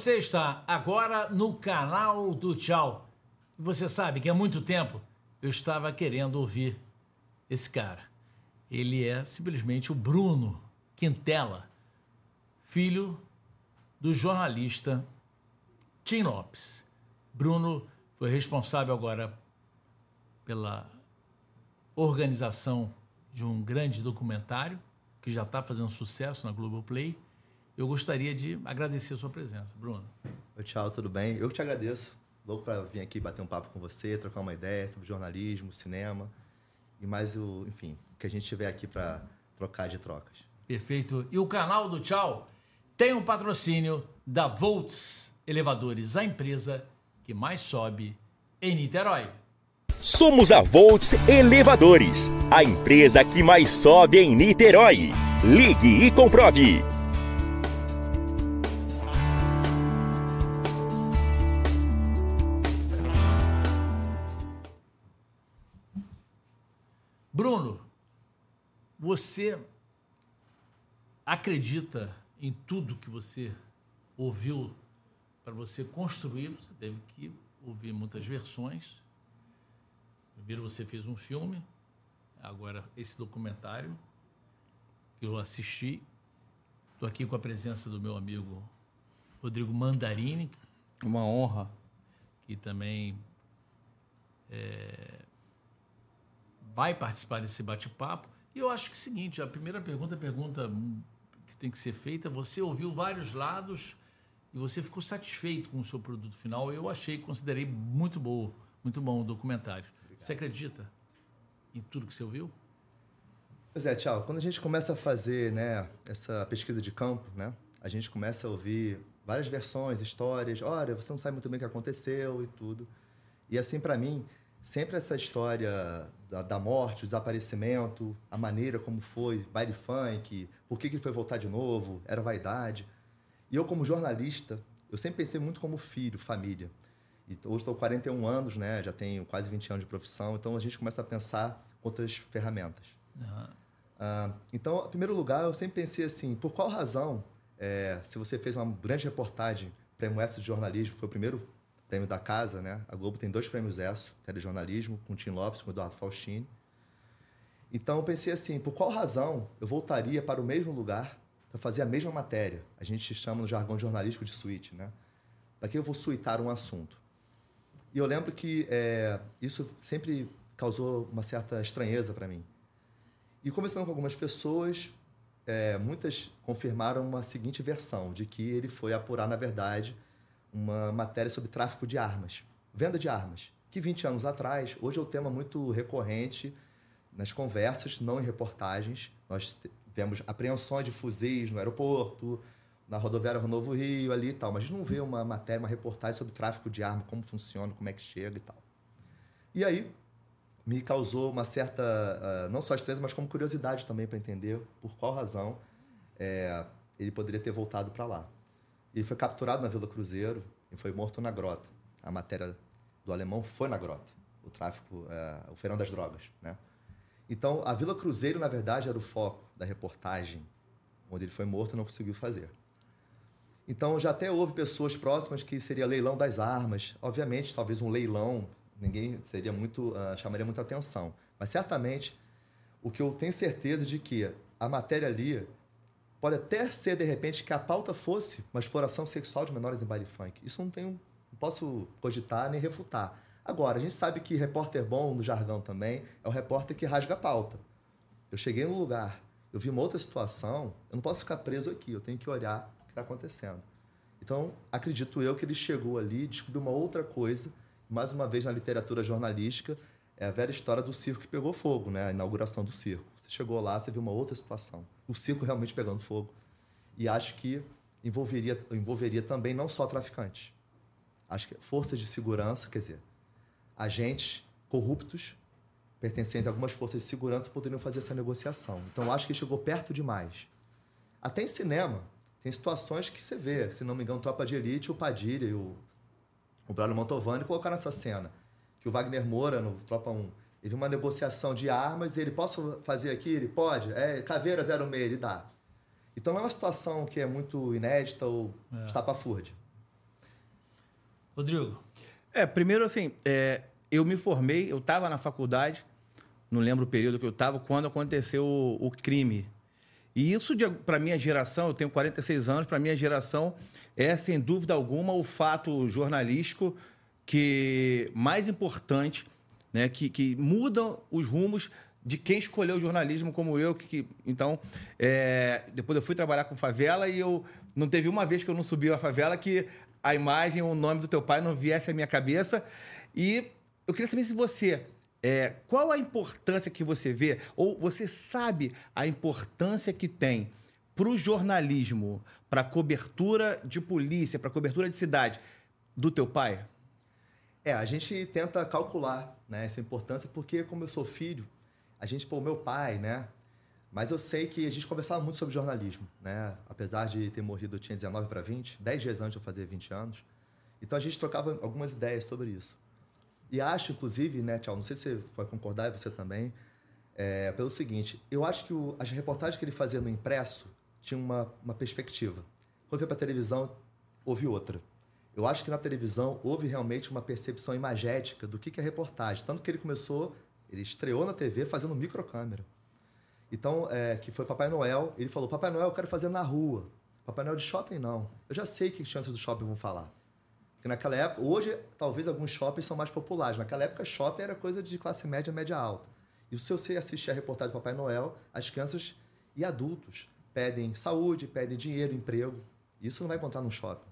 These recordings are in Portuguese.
Você está agora no canal do Tchau. Você sabe que há muito tempo eu estava querendo ouvir esse cara. Ele é simplesmente o Bruno Quintela, filho do jornalista Tim Lopes. Bruno foi responsável agora pela organização de um grande documentário que já está fazendo sucesso na Globoplay. Eu gostaria de agradecer a sua presença, Bruno. Oi, tchau, tudo bem? Eu que te agradeço. Louco para vir aqui bater um papo com você, trocar uma ideia sobre jornalismo, cinema e mais o, enfim, o que a gente tiver aqui para trocar de trocas. Perfeito. E o canal do Tchau tem um patrocínio da Volts Elevadores, a empresa que mais sobe em Niterói. Somos a Volts Elevadores, a empresa que mais sobe em Niterói. Ligue e comprove. Você acredita em tudo que você ouviu para você construir? Você teve que ouvir muitas versões. Primeiro você fez um filme, agora esse documentário que eu assisti. Estou aqui com a presença do meu amigo Rodrigo Mandarini. Uma honra. Que também é, vai participar desse bate-papo. E eu acho que é o seguinte, a primeira pergunta, a pergunta que tem que ser feita, você ouviu vários lados e você ficou satisfeito com o seu produto final. Eu achei, considerei muito bom, muito bom o documentário. Obrigado. Você acredita em tudo que você ouviu? Pois é, tchau. Quando a gente começa a fazer né, essa pesquisa de campo, né, a gente começa a ouvir várias versões, histórias. Olha, você não sabe muito bem o que aconteceu e tudo. E assim, para mim, sempre essa história da, da, morte, o desaparecimento, a maneira como foi, baile funk, por que, que ele foi voltar de novo, era vaidade. E eu, como jornalista, eu sempre pensei muito como filho, família. E hoje estou 41 anos, né? já tenho quase 20 anos de profissão, então a gente começa a pensar outras ferramentas. Uhum. Uh, então, em primeiro lugar, eu sempre pensei assim, por qual razão, é, se você fez uma grande reportagem, Prêmio ESSO de Jornalismo, foi o primeiro prêmio da casa, né? A Globo tem dois prêmios ESSO, telejornalismo, com o Tim Lopes, com o Eduardo Faustini. Então eu pensei assim, por qual razão eu voltaria para o mesmo lugar para fazer a mesma matéria? A gente chama no jargão jornalístico de suíte, né? Para que eu vou suitar um assunto? E eu lembro que é, isso sempre causou uma certa estranheza para mim. E conversando com algumas pessoas, é, muitas confirmaram uma seguinte versão, de que ele foi apurar, na verdade, uma matéria sobre tráfico de armas, venda de armas, que 20 anos atrás, hoje é um tema muito recorrente nas conversas, não em reportagens. Nós vemos apreensões de fuzis no aeroporto, na rodoviária Novo Rio, ali e tal, mas não vê uma matéria, uma reportagem sobre tráfico de armas, como funciona, como é que chega e tal. E aí me causou uma certa, uh, não só estranheza, mas como curiosidade também para entender por qual razão é, ele poderia ter voltado para lá. Ele foi capturado na Vila Cruzeiro e foi morto na grota. A matéria do alemão foi na grota, o tráfico, é, o feirão das drogas, né? Então, a Vila Cruzeiro, na verdade, era o foco da reportagem, onde ele foi morto e não conseguiu fazer. Então, já até houve pessoas próximas que seria leilão das armas. Obviamente, talvez um leilão, ninguém seria muito, uh, chamaria muita atenção. Mas certamente, o que eu tenho certeza de que a matéria ali Pode até ser, de repente, que a pauta fosse uma exploração sexual de menores em baile funk. Isso não tenho, não posso cogitar nem refutar. Agora, a gente sabe que repórter bom, no jargão também, é o repórter que rasga a pauta. Eu cheguei no lugar, eu vi uma outra situação, eu não posso ficar preso aqui, eu tenho que olhar o que está acontecendo. Então, acredito eu que ele chegou ali, descobriu uma outra coisa, mais uma vez na literatura jornalística, é a velha história do circo que pegou fogo, né? a inauguração do circo. Chegou lá, você viu uma outra situação. O circo realmente pegando fogo. E acho que envolveria, envolveria também não só traficantes. Acho que forças de segurança, quer dizer, agentes corruptos pertencentes a algumas forças de segurança poderiam fazer essa negociação. Então acho que chegou perto demais. Até em cinema, tem situações que você vê, se não me engano, Tropa de Elite, o Padilha e o, o Bruno Montovani colocaram essa cena. Que o Wagner Moura, no Tropa 1, ele uma negociação de armas, ele posso fazer aqui? Ele pode? É, caveira 06, ele dá. Então não é uma situação que é muito inédita ou é. estapafúrdia. Rodrigo. É, primeiro assim, é, eu me formei, eu estava na faculdade, não lembro o período que eu estava, quando aconteceu o, o crime. E isso, para minha geração, eu tenho 46 anos, para minha geração, é sem dúvida alguma o fato jornalístico que mais importante, né, que, que muda os rumos de quem escolheu o jornalismo como eu. Que, que então, é, depois eu fui trabalhar com favela e eu não teve uma vez que eu não subi a favela que a imagem ou o nome do teu pai não viesse à minha cabeça. E eu queria saber se você é, qual a importância que você vê, ou você sabe a importância que tem para o jornalismo, para cobertura de polícia, para cobertura de cidade, do teu pai? É, a gente tenta calcular né, essa importância, porque como eu sou filho, a gente, pô, meu pai, né? Mas eu sei que a gente conversava muito sobre jornalismo, né? Apesar de ter morrido, eu tinha 19 para 20, 10 dias antes de eu fazer 20 anos. Então a gente trocava algumas ideias sobre isso. E acho, inclusive, né, Tchau, não sei se você vai concordar, e você também, é, pelo seguinte, eu acho que o, as reportagens que ele fazia no impresso tinham uma, uma perspectiva. Quando foi para televisão, houve outra. Eu acho que na televisão houve realmente uma percepção imagética do que, que é reportagem. Tanto que ele começou, ele estreou na TV fazendo microcâmera. Então, é, que foi Papai Noel, ele falou, Papai Noel eu quero fazer na rua. Papai Noel de shopping, não. Eu já sei que chances do shopping vão falar. Porque naquela época, hoje, talvez alguns shoppings são mais populares. Naquela época, shopping era coisa de classe média, média alta. E se você assistir a reportagem do Papai Noel, as crianças e adultos pedem saúde, pedem dinheiro, emprego. Isso não vai encontrar no shopping.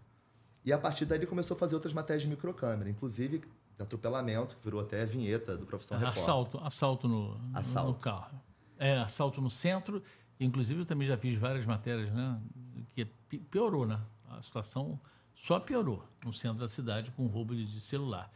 E a partir daí ele começou a fazer outras matérias de microcâmera, inclusive de atropelamento, que virou até a vinheta do Profissão é, Repórter. Assalto, assalto no, assalto. no carro. É, assalto no centro. Inclusive, eu também já fiz várias matérias, né? Que piorou, né? A situação só piorou no centro da cidade com roubo de celular.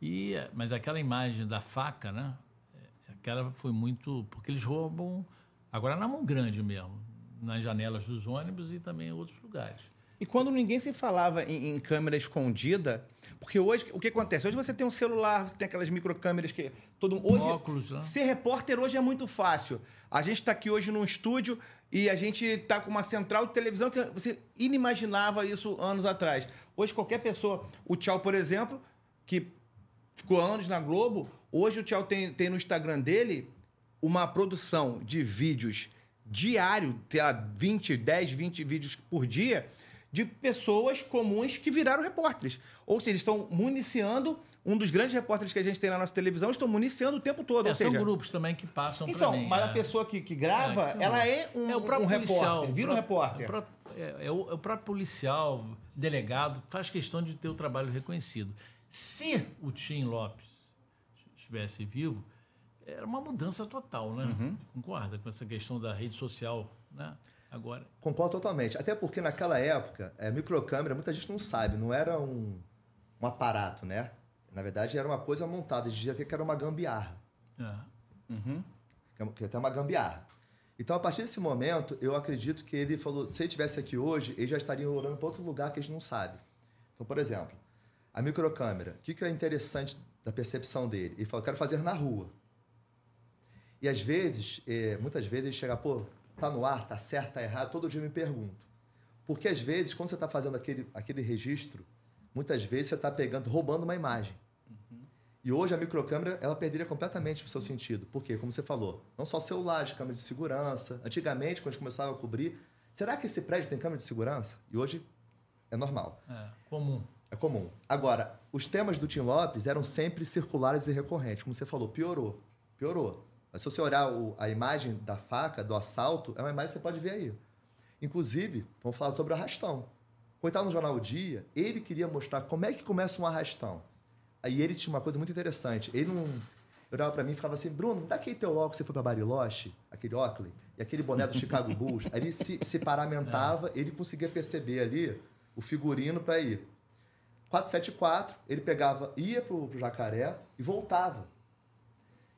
E, mas aquela imagem da faca, né? É, aquela foi muito. Porque eles roubam agora na mão grande mesmo, nas janelas dos ônibus e também em outros lugares. E quando ninguém se falava em, em, câmera escondida, porque hoje o que acontece? Hoje você tem um celular, tem aquelas microcâmeras que todo hoje óculos, né? ser repórter hoje é muito fácil. A gente está aqui hoje num estúdio e a gente está com uma central de televisão que você inimaginava isso anos atrás. Hoje qualquer pessoa, o Tchau, por exemplo, que ficou anos na Globo, hoje o Tchau tem, tem no Instagram dele uma produção de vídeos diário, tem 20, 10, 20 vídeos por dia de pessoas comuns que viraram repórteres. Ou seja, eles estão municiando um dos grandes repórteres que a gente tem na nossa televisão, estão municiando o tempo todo. É, ou seja, são grupos também que passam então, mim. Mas é. a pessoa que, que grava, é, ela é um, é um repórter, vira um repórter. É, é, o, é o próprio policial, delegado, faz questão de ter o trabalho reconhecido. Se o Tim Lopes estivesse vivo, era uma mudança total, né? Uhum. Concorda com essa questão da rede social, né? Agora. Concordo totalmente. Até porque naquela época, é, microcâmera, muita gente não sabe, não era um, um aparato, né? Na verdade, era uma coisa montada. Dizia que era uma gambiarra. É. Uhum. Que é até uma gambiarra. Então, a partir desse momento, eu acredito que ele falou: se ele estivesse aqui hoje, ele já estaria orando para outro lugar que a gente não sabe. Então, por exemplo, a microcâmera. O que, que é interessante da percepção dele? Ele falou: quero fazer na rua. E às vezes, é, muitas vezes, ele chega, pô, Tá no ar, tá certo, tá errado, todo dia eu me pergunto. Porque às vezes, quando você está fazendo aquele, aquele registro, muitas vezes você está pegando, roubando uma imagem. Uhum. E hoje a microcâmera, ela perderia completamente o seu sentido. Por quê? Como você falou, não só celulares, câmeras de segurança. Antigamente, quando a gente começava a cobrir, será que esse prédio tem câmera de segurança? E hoje é normal. É, comum. É comum. Agora, os temas do Tim Lopes eram sempre circulares e recorrentes. Como você falou, piorou. Piorou. Mas se você olhar o, a imagem da faca, do assalto, é uma imagem que você pode ver aí. Inclusive, vamos falar sobre o arrastão. Quando estava no jornal o Dia, ele queria mostrar como é que começa um arrastão. Aí ele tinha uma coisa muito interessante. Ele não. Olhava para mim e ficava assim: Bruno, dá aquele teu óculos você foi para Bariloche, aquele óculos, e aquele boné do Chicago Bulls. Aí ele se, se paramentava, ele conseguia perceber ali o figurino para ir. 474, ele pegava, ia pro, pro Jacaré e voltava.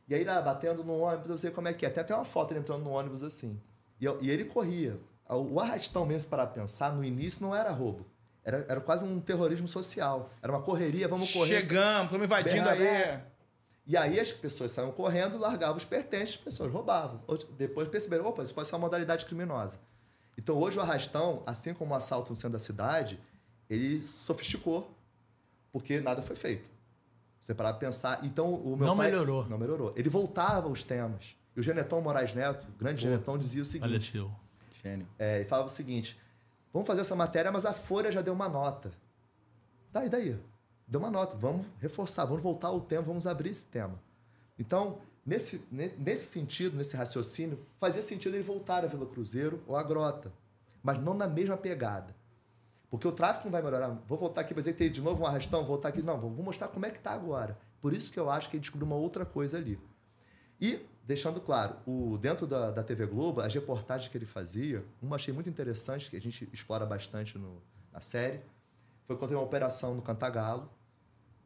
E aí, lá, batendo no ônibus, eu sei como é que é. Tem até uma foto ele entrando no ônibus assim. E, e ele corria. O arrastão mesmo, para pensar, no início não era roubo. Era, era quase um terrorismo social. Era uma correria, vamos correr. Chegamos, estamos invadindo aí. E aí as pessoas saíam correndo, largavam os pertences, as pessoas roubavam. Depois perceberam, opa, isso pode ser uma modalidade criminosa. Então hoje o arrastão, assim como o assalto no centro da cidade, ele sofisticou porque nada foi feito. Você parar pra pensar. Então, o meu Não pai. melhorou. Não melhorou. Ele voltava aos temas. E o Geneton Moraes Neto, o grande Geneton, dizia o seguinte: Faleceu. Gênio. é, ele falava o seguinte: vamos fazer essa matéria, mas a Folha já deu uma nota. Daí, daí. Deu uma nota. Vamos reforçar, vamos voltar ao tema, vamos abrir esse tema. Então, nesse, ne- nesse sentido, nesse raciocínio, fazia sentido ele voltar a Vila Cruzeiro ou a Grota, mas não na mesma pegada. Porque o tráfego não vai melhorar. Vou voltar aqui, mas ele tem de novo um arrastão, vou voltar aqui. Não, vou mostrar como é que está agora. Por isso que eu acho que ele descobriu uma outra coisa ali. E, deixando claro, o, dentro da, da TV Globo, as reportagens que ele fazia, uma achei muito interessante, que a gente explora bastante no- na série, foi quando teve uma operação no Cantagalo.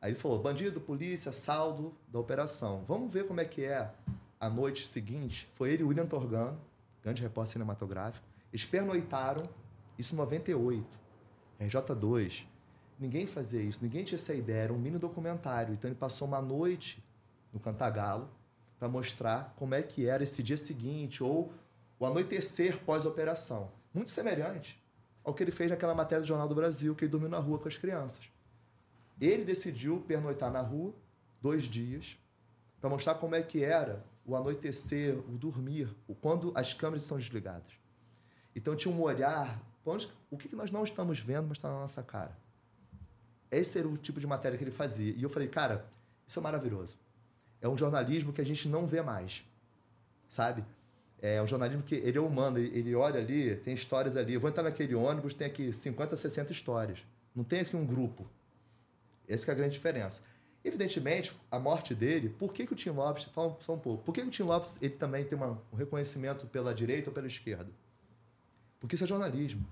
Aí ele falou, bandido, polícia, saldo da operação. Vamos ver como é que é a noite seguinte. Foi ele e o William Torgano, grande repórter cinematográfico. Eles pernoitaram, isso em 98, RJ2. Ninguém fazia isso, ninguém tinha essa ideia, era um mini documentário. Então ele passou uma noite no Cantagalo para mostrar como é que era esse dia seguinte ou o anoitecer pós-operação. Muito semelhante ao que ele fez naquela matéria do Jornal do Brasil, que ele dormiu na rua com as crianças. Ele decidiu pernoitar na rua dois dias para mostrar como é que era o anoitecer, o dormir, o quando as câmeras estão desligadas. Então tinha um olhar, o que que nós não estamos vendo, mas está na nossa cara. Esse era o tipo de matéria que ele fazia. E eu falei, cara, isso é maravilhoso. É um jornalismo que a gente não vê mais, sabe? É um jornalismo que ele é humano, ele, olha ali, tem histórias ali. Eu vou entrar naquele ônibus, tem aqui 50, 60 histórias. Não tem aqui um grupo. Essa é a grande diferença. Evidentemente, a morte dele, por que, que o Tim Lopes, fala só um pouco, por que, que o Tim Lopes ele também tem uma- um reconhecimento pela direita ou pela esquerda? Porque isso é jornalismo.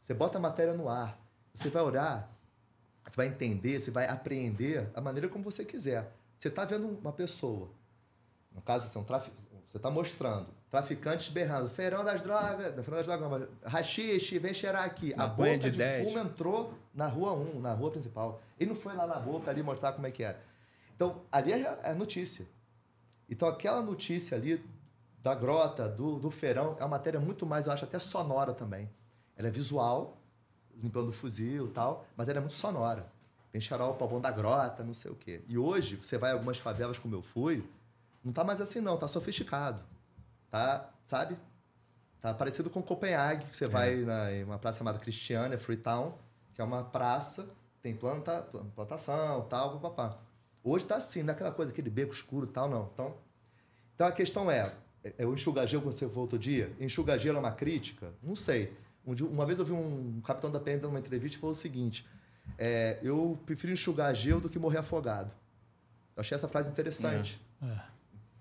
Você bota a matéria no ar, você vai olhar, você vai entender, você vai apreender da maneira como você quiser. Você está vendo uma pessoa, no caso, você é um trafi- você está mostrando traficantes berrando, feirão das drogas, feirão das drogas, rachixe, vem cheirar aqui. A boca de de, 10. fumo entrou na rua 1, na rua principal. Ele não foi lá na boca ali mostrar como é que era. Então, ali é, é notícia. Então, aquela notícia ali da grota, do, do feirão, é uma matéria muito mais, eu acho, até sonora também. Ela é visual, limpando o fuzil e tal, mas ela é muito sonora. Tem xarol, o pavão da grota, não sei o quê. E hoje, você vai em algumas favelas como eu fui, não tá mais assim não, tá sofisticado. Tá, sabe? Tá parecido com Copenhague, que você vai na, em uma praça chamada Cristiana, Freetown, que é uma praça, tem planta, plan- plantação, tal, papapá. Hoje tá assim, naquela coisa, aquele beco escuro tal, não. Então, então a questão é, é- é o enxugadinho que você falou outro dia, enxugadinho é uma crítica? Não sei. Um dia- uma vez eu vi um capitão da PM dando uma entrevista e falou o seguinte, é, eu prefiro enxugar gelo do que morrer afogado. Eu achei essa frase interessante.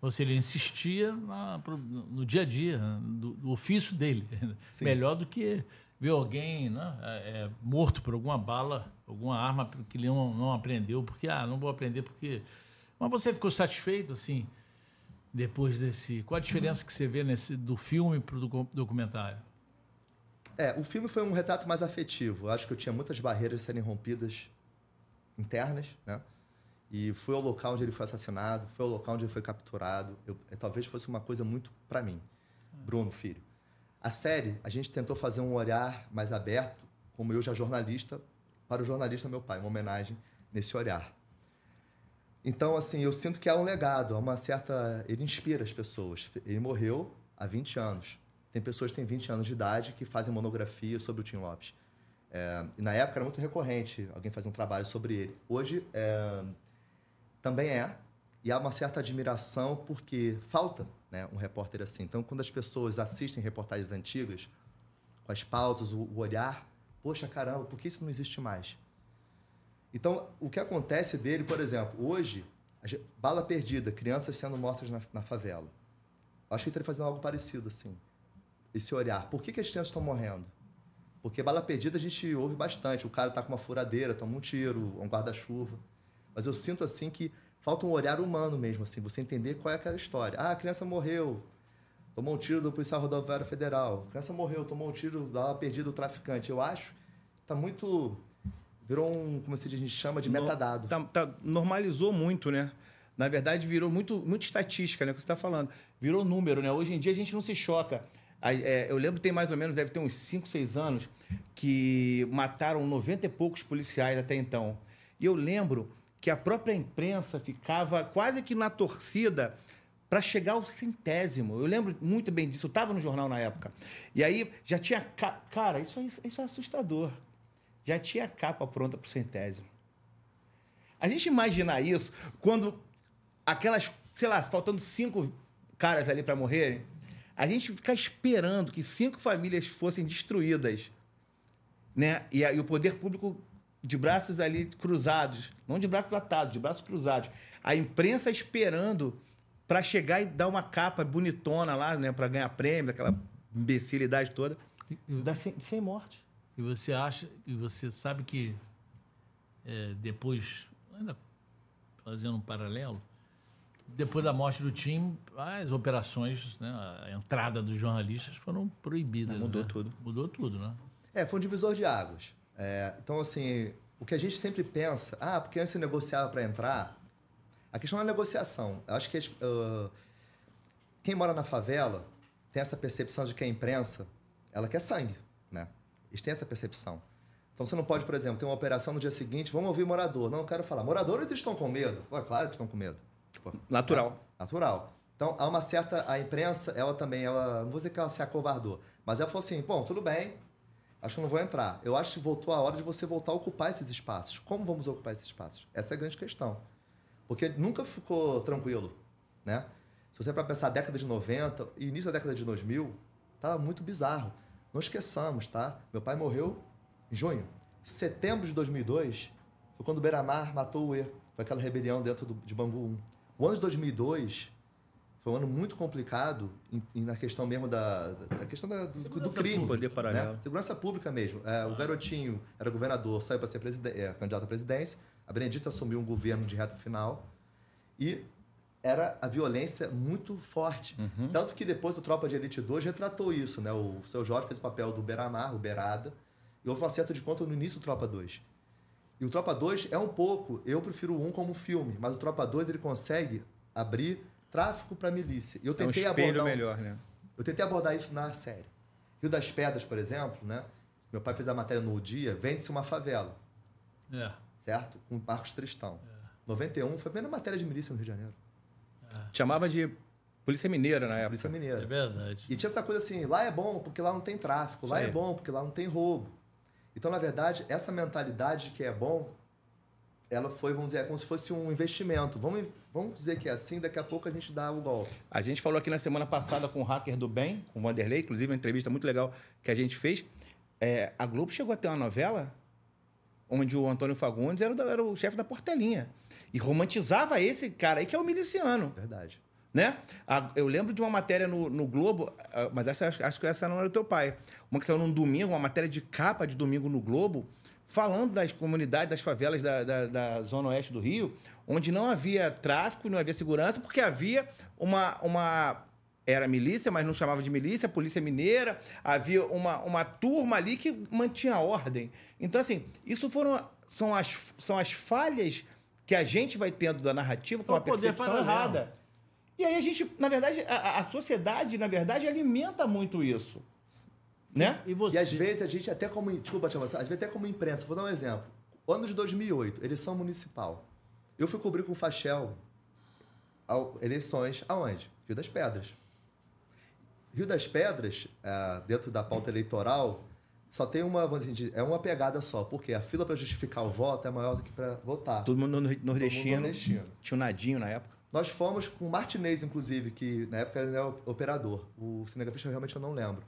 Ou seja, ele insistia na- no dia a dia, né, do, do ofício dele. Sim. Melhor do que ver alguém né, é, é, morto por alguma bala, alguma arma que ele não, não aprendeu, porque, ah, não vou aprender porque. Mas você ficou satisfeito, assim, depois desse. Qual a diferença que você vê nesse, do filme para o documentário? É, o filme foi um retrato mais afetivo. Eu acho que eu tinha muitas barreiras serem rompidas internas, né? E foi ao local onde ele foi assassinado, foi ao local onde ele foi capturado. Eu, eh, talvez fosse uma coisa muito para mim, Bruno, filho. A série, a gente tentou fazer um olhar mais aberto, como eu já jornalista, para o jornalista meu pai, uma homenagem nesse olhar. Então, assim, eu sinto que há um legado, há uma certa. Ele inspira as pessoas. Ele morreu há 20 anos. Tem pessoas que têm 20 anos de idade que fazem monografia sobre o Tim Lopes. É, na época era muito recorrente alguém fazer um trabalho sobre ele. Hoje é, também é. E há uma certa admiração porque falta né, um repórter assim. Então, quando as pessoas assistem reportagens antigas, com as pautas, o, o olhar, poxa, caramba, por que isso não existe mais? Então, o que acontece dele, por exemplo, hoje, gente- bala perdida, crianças sendo mortas na, na favela. Acho que ele estaria fazendo algo parecido, assim. Esse olhar. Por que, que as crianças estão morrendo? Porque bala perdida a gente ouve bastante. O cara tá com uma furadeira, toma um tiro, um guarda-chuva. Mas eu sinto, assim, que falta um olhar humano mesmo, assim. Você entender qual é aquela história. Ah, a criança morreu, tomou um tiro do policial rodoviário federal. A criança morreu, tomou um tiro, bala perdida do traficante. Eu acho que tá muito... Virou um, como se a gente chama, de metadado. tá- tá- normalizou muito, né? Na verdade, virou muito, muito estatística, né? O que você está falando. Virou número, né? Hoje em dia a gente não se choca. É, eu lembro que tem mais ou menos, deve ter uns 5, 6 anos, que mataram 90 e poucos policiais até então. E eu lembro que a própria imprensa ficava quase que na torcida para chegar ao centésimo. Eu lembro muito bem disso, eu estava no jornal na época. E aí já tinha. Ca... Cara, isso é, isso é assustador. Já tinha capa pronta para o centésimo. A gente imaginar isso quando aquelas, sei lá, faltando cinco caras ali para morrerem, a gente ficar esperando que cinco famílias fossem destruídas, né? E, e o poder público de braços ali cruzados, não de braços atados, de braços cruzados. A imprensa esperando para chegar e dar uma capa bonitona lá, né, para ganhar prêmio, aquela imbecilidade toda, dá sem, sem morte. E você acha, e você sabe que é, depois, ainda fazendo um paralelo, depois da morte do time, as operações, né, a entrada dos jornalistas foram proibidas. Mudou né? tudo. Mudou tudo, né? É, foi um divisor de águas. É, então, assim, o que a gente sempre pensa, ah, porque antes se negociava para entrar, a questão é a negociação. Eu acho que uh, quem mora na favela tem essa percepção de que a imprensa, ela quer sangue? Eles têm essa percepção. Então você não pode, por exemplo, ter uma operação no dia seguinte, vamos ouvir morador. Não, eu quero falar. Moradores estão com medo? Pô, claro que estão com medo. Pô, natural. É, natural. Então há uma certa. A imprensa, ela também, ela. Não vou dizer que ela se acovardou, mas ela falou assim: bom, tudo bem, acho que não vou entrar. Eu acho que voltou a hora de você voltar a ocupar esses espaços. Como vamos ocupar esses espaços? Essa é a grande questão. Porque nunca ficou tranquilo, né? Se você para pensar década de 90 e início da década de 2000, estava muito bizarro. Não esqueçamos, tá? Meu pai morreu em junho. Setembro de 2002 foi quando o Beira-Mar matou o E. Foi aquela rebelião dentro do, de Bangu 1. O ano de 2002 foi um ano muito complicado em, em, na questão mesmo da, da questão da, do, do, crime. Poder paralelo. Né? Segurança pública mesmo. É, o garotinho era governador, saiu para ser é, candidato à presidência. A Benedita assumiu um governo de reta final. E era a violência muito forte. Uhum. Tanto que depois o Tropa de Elite 2 retratou isso. Né? O seu Jorge fez o papel do Beramar, o Berada. E houve um acerto de conta no início do Tropa 2. E o Tropa 2 é um pouco, eu prefiro o 1 como filme, mas o Tropa 2 ele consegue abrir tráfico para milícia. Eu tentei é um abordar melhor, né? Eu tentei abordar isso na série. Rio das Pedras, por exemplo, né? Meu pai fez a matéria no dia, vende-se uma favela. É. Certo? Com Marcos Tristão. É. 91 foi a primeira matéria de milícia no Rio de Janeiro. É. Chamava de Polícia Mineira na época. Polícia Mineira. É verdade. E tinha essa coisa assim, lá é bom porque lá não tem tráfico, lá é bom porque lá não tem roubo. Então, na verdade, essa mentalidade de que é bom, ela foi, vamos dizer, é como se fosse um investimento. Vamos, vamos dizer que é assim, daqui a pouco a gente dá o golpe. A gente falou aqui na semana passada com o hacker do bem, com o Vanderlei, inclusive uma entrevista muito legal que a gente fez. É, a Globo chegou a ter uma novela onde o Antônio Fagundes era, era o chefe da Portelinha. E romantizava esse cara aí que é o miliciano. Verdade. Né? Eu lembro de uma matéria no, no Globo, ah, mas essa, acho que essa não era do teu pai. Uma que saiu num domingo, uma matéria de capa de domingo no Globo, falando das comunidades, das favelas da, da, da, Zona Oeste do Rio, onde não havia tráfico, não havia segurança, porque havia uma. uma era milícia, mas não chamava de milícia, polícia mineira, havia uma, uma turma ali que mantinha a ordem. Então, assim, isso foram são as, são as falhas que a gente vai tendo da narrativa com a percepção errada. E aí a gente, na verdade, a, a sociedade, na verdade, alimenta muito isso. Né? E, você... e às vezes a gente até como, desculpa, às vezes até como imprensa, vou dar um exemplo. Ano de 2008, eleição municipal. Eu fui cobrir com o Fachel eleições aonde? Rio das Pedras. Rio das Pedras, é, dentro da pauta eleitoral, só tem uma, dizer, é uma pegada só, porque a fila para justificar o voto é maior do que para votar. Todo mundo nordestino. Todo mundo nordestino. Tinha o Nadinho na época. Nós fomos com o Martinez, inclusive, que na época ele era operador. O cinegrafista realmente eu não lembro.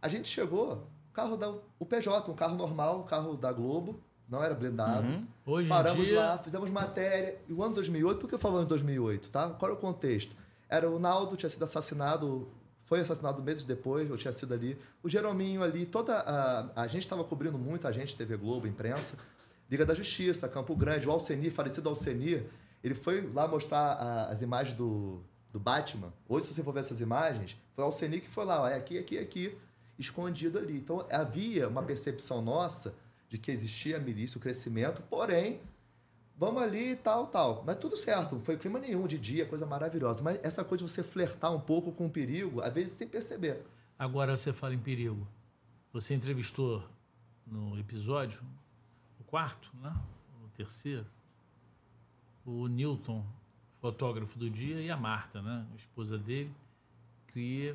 A gente chegou, carro da o PJ, um carro normal, um carro da Globo, não era blindado. Uhum. Hoje Paramos dia... lá, fizemos matéria. E o ano 2008, por que eu falo ano 2008, tá? Qual é o contexto? Era o Naldo, tinha sido assassinado, foi assassinado meses depois, eu tinha sido ali. O Jerominho ali, toda a, a gente estava cobrindo muito, a gente, TV Globo, imprensa. Liga da Justiça, Campo Grande, o Alcenir, falecido Alcenir, ele foi lá mostrar a, as imagens do, do Batman. Hoje, se você for ver essas imagens, foi o Alceni que foi lá, ó, é aqui, aqui, aqui, escondido ali. Então, havia uma percepção nossa de que existia milícia, o crescimento, porém, vamos ali tal, tal. Mas tudo certo, foi clima nenhum de dia, coisa maravilhosa. Mas essa coisa de você flertar um pouco com o perigo, às vezes sem perceber. Agora você fala em perigo. Você entrevistou no episódio, o quarto, né? terceiro, o Newton, fotógrafo do dia, e a Marta, né, a esposa dele, que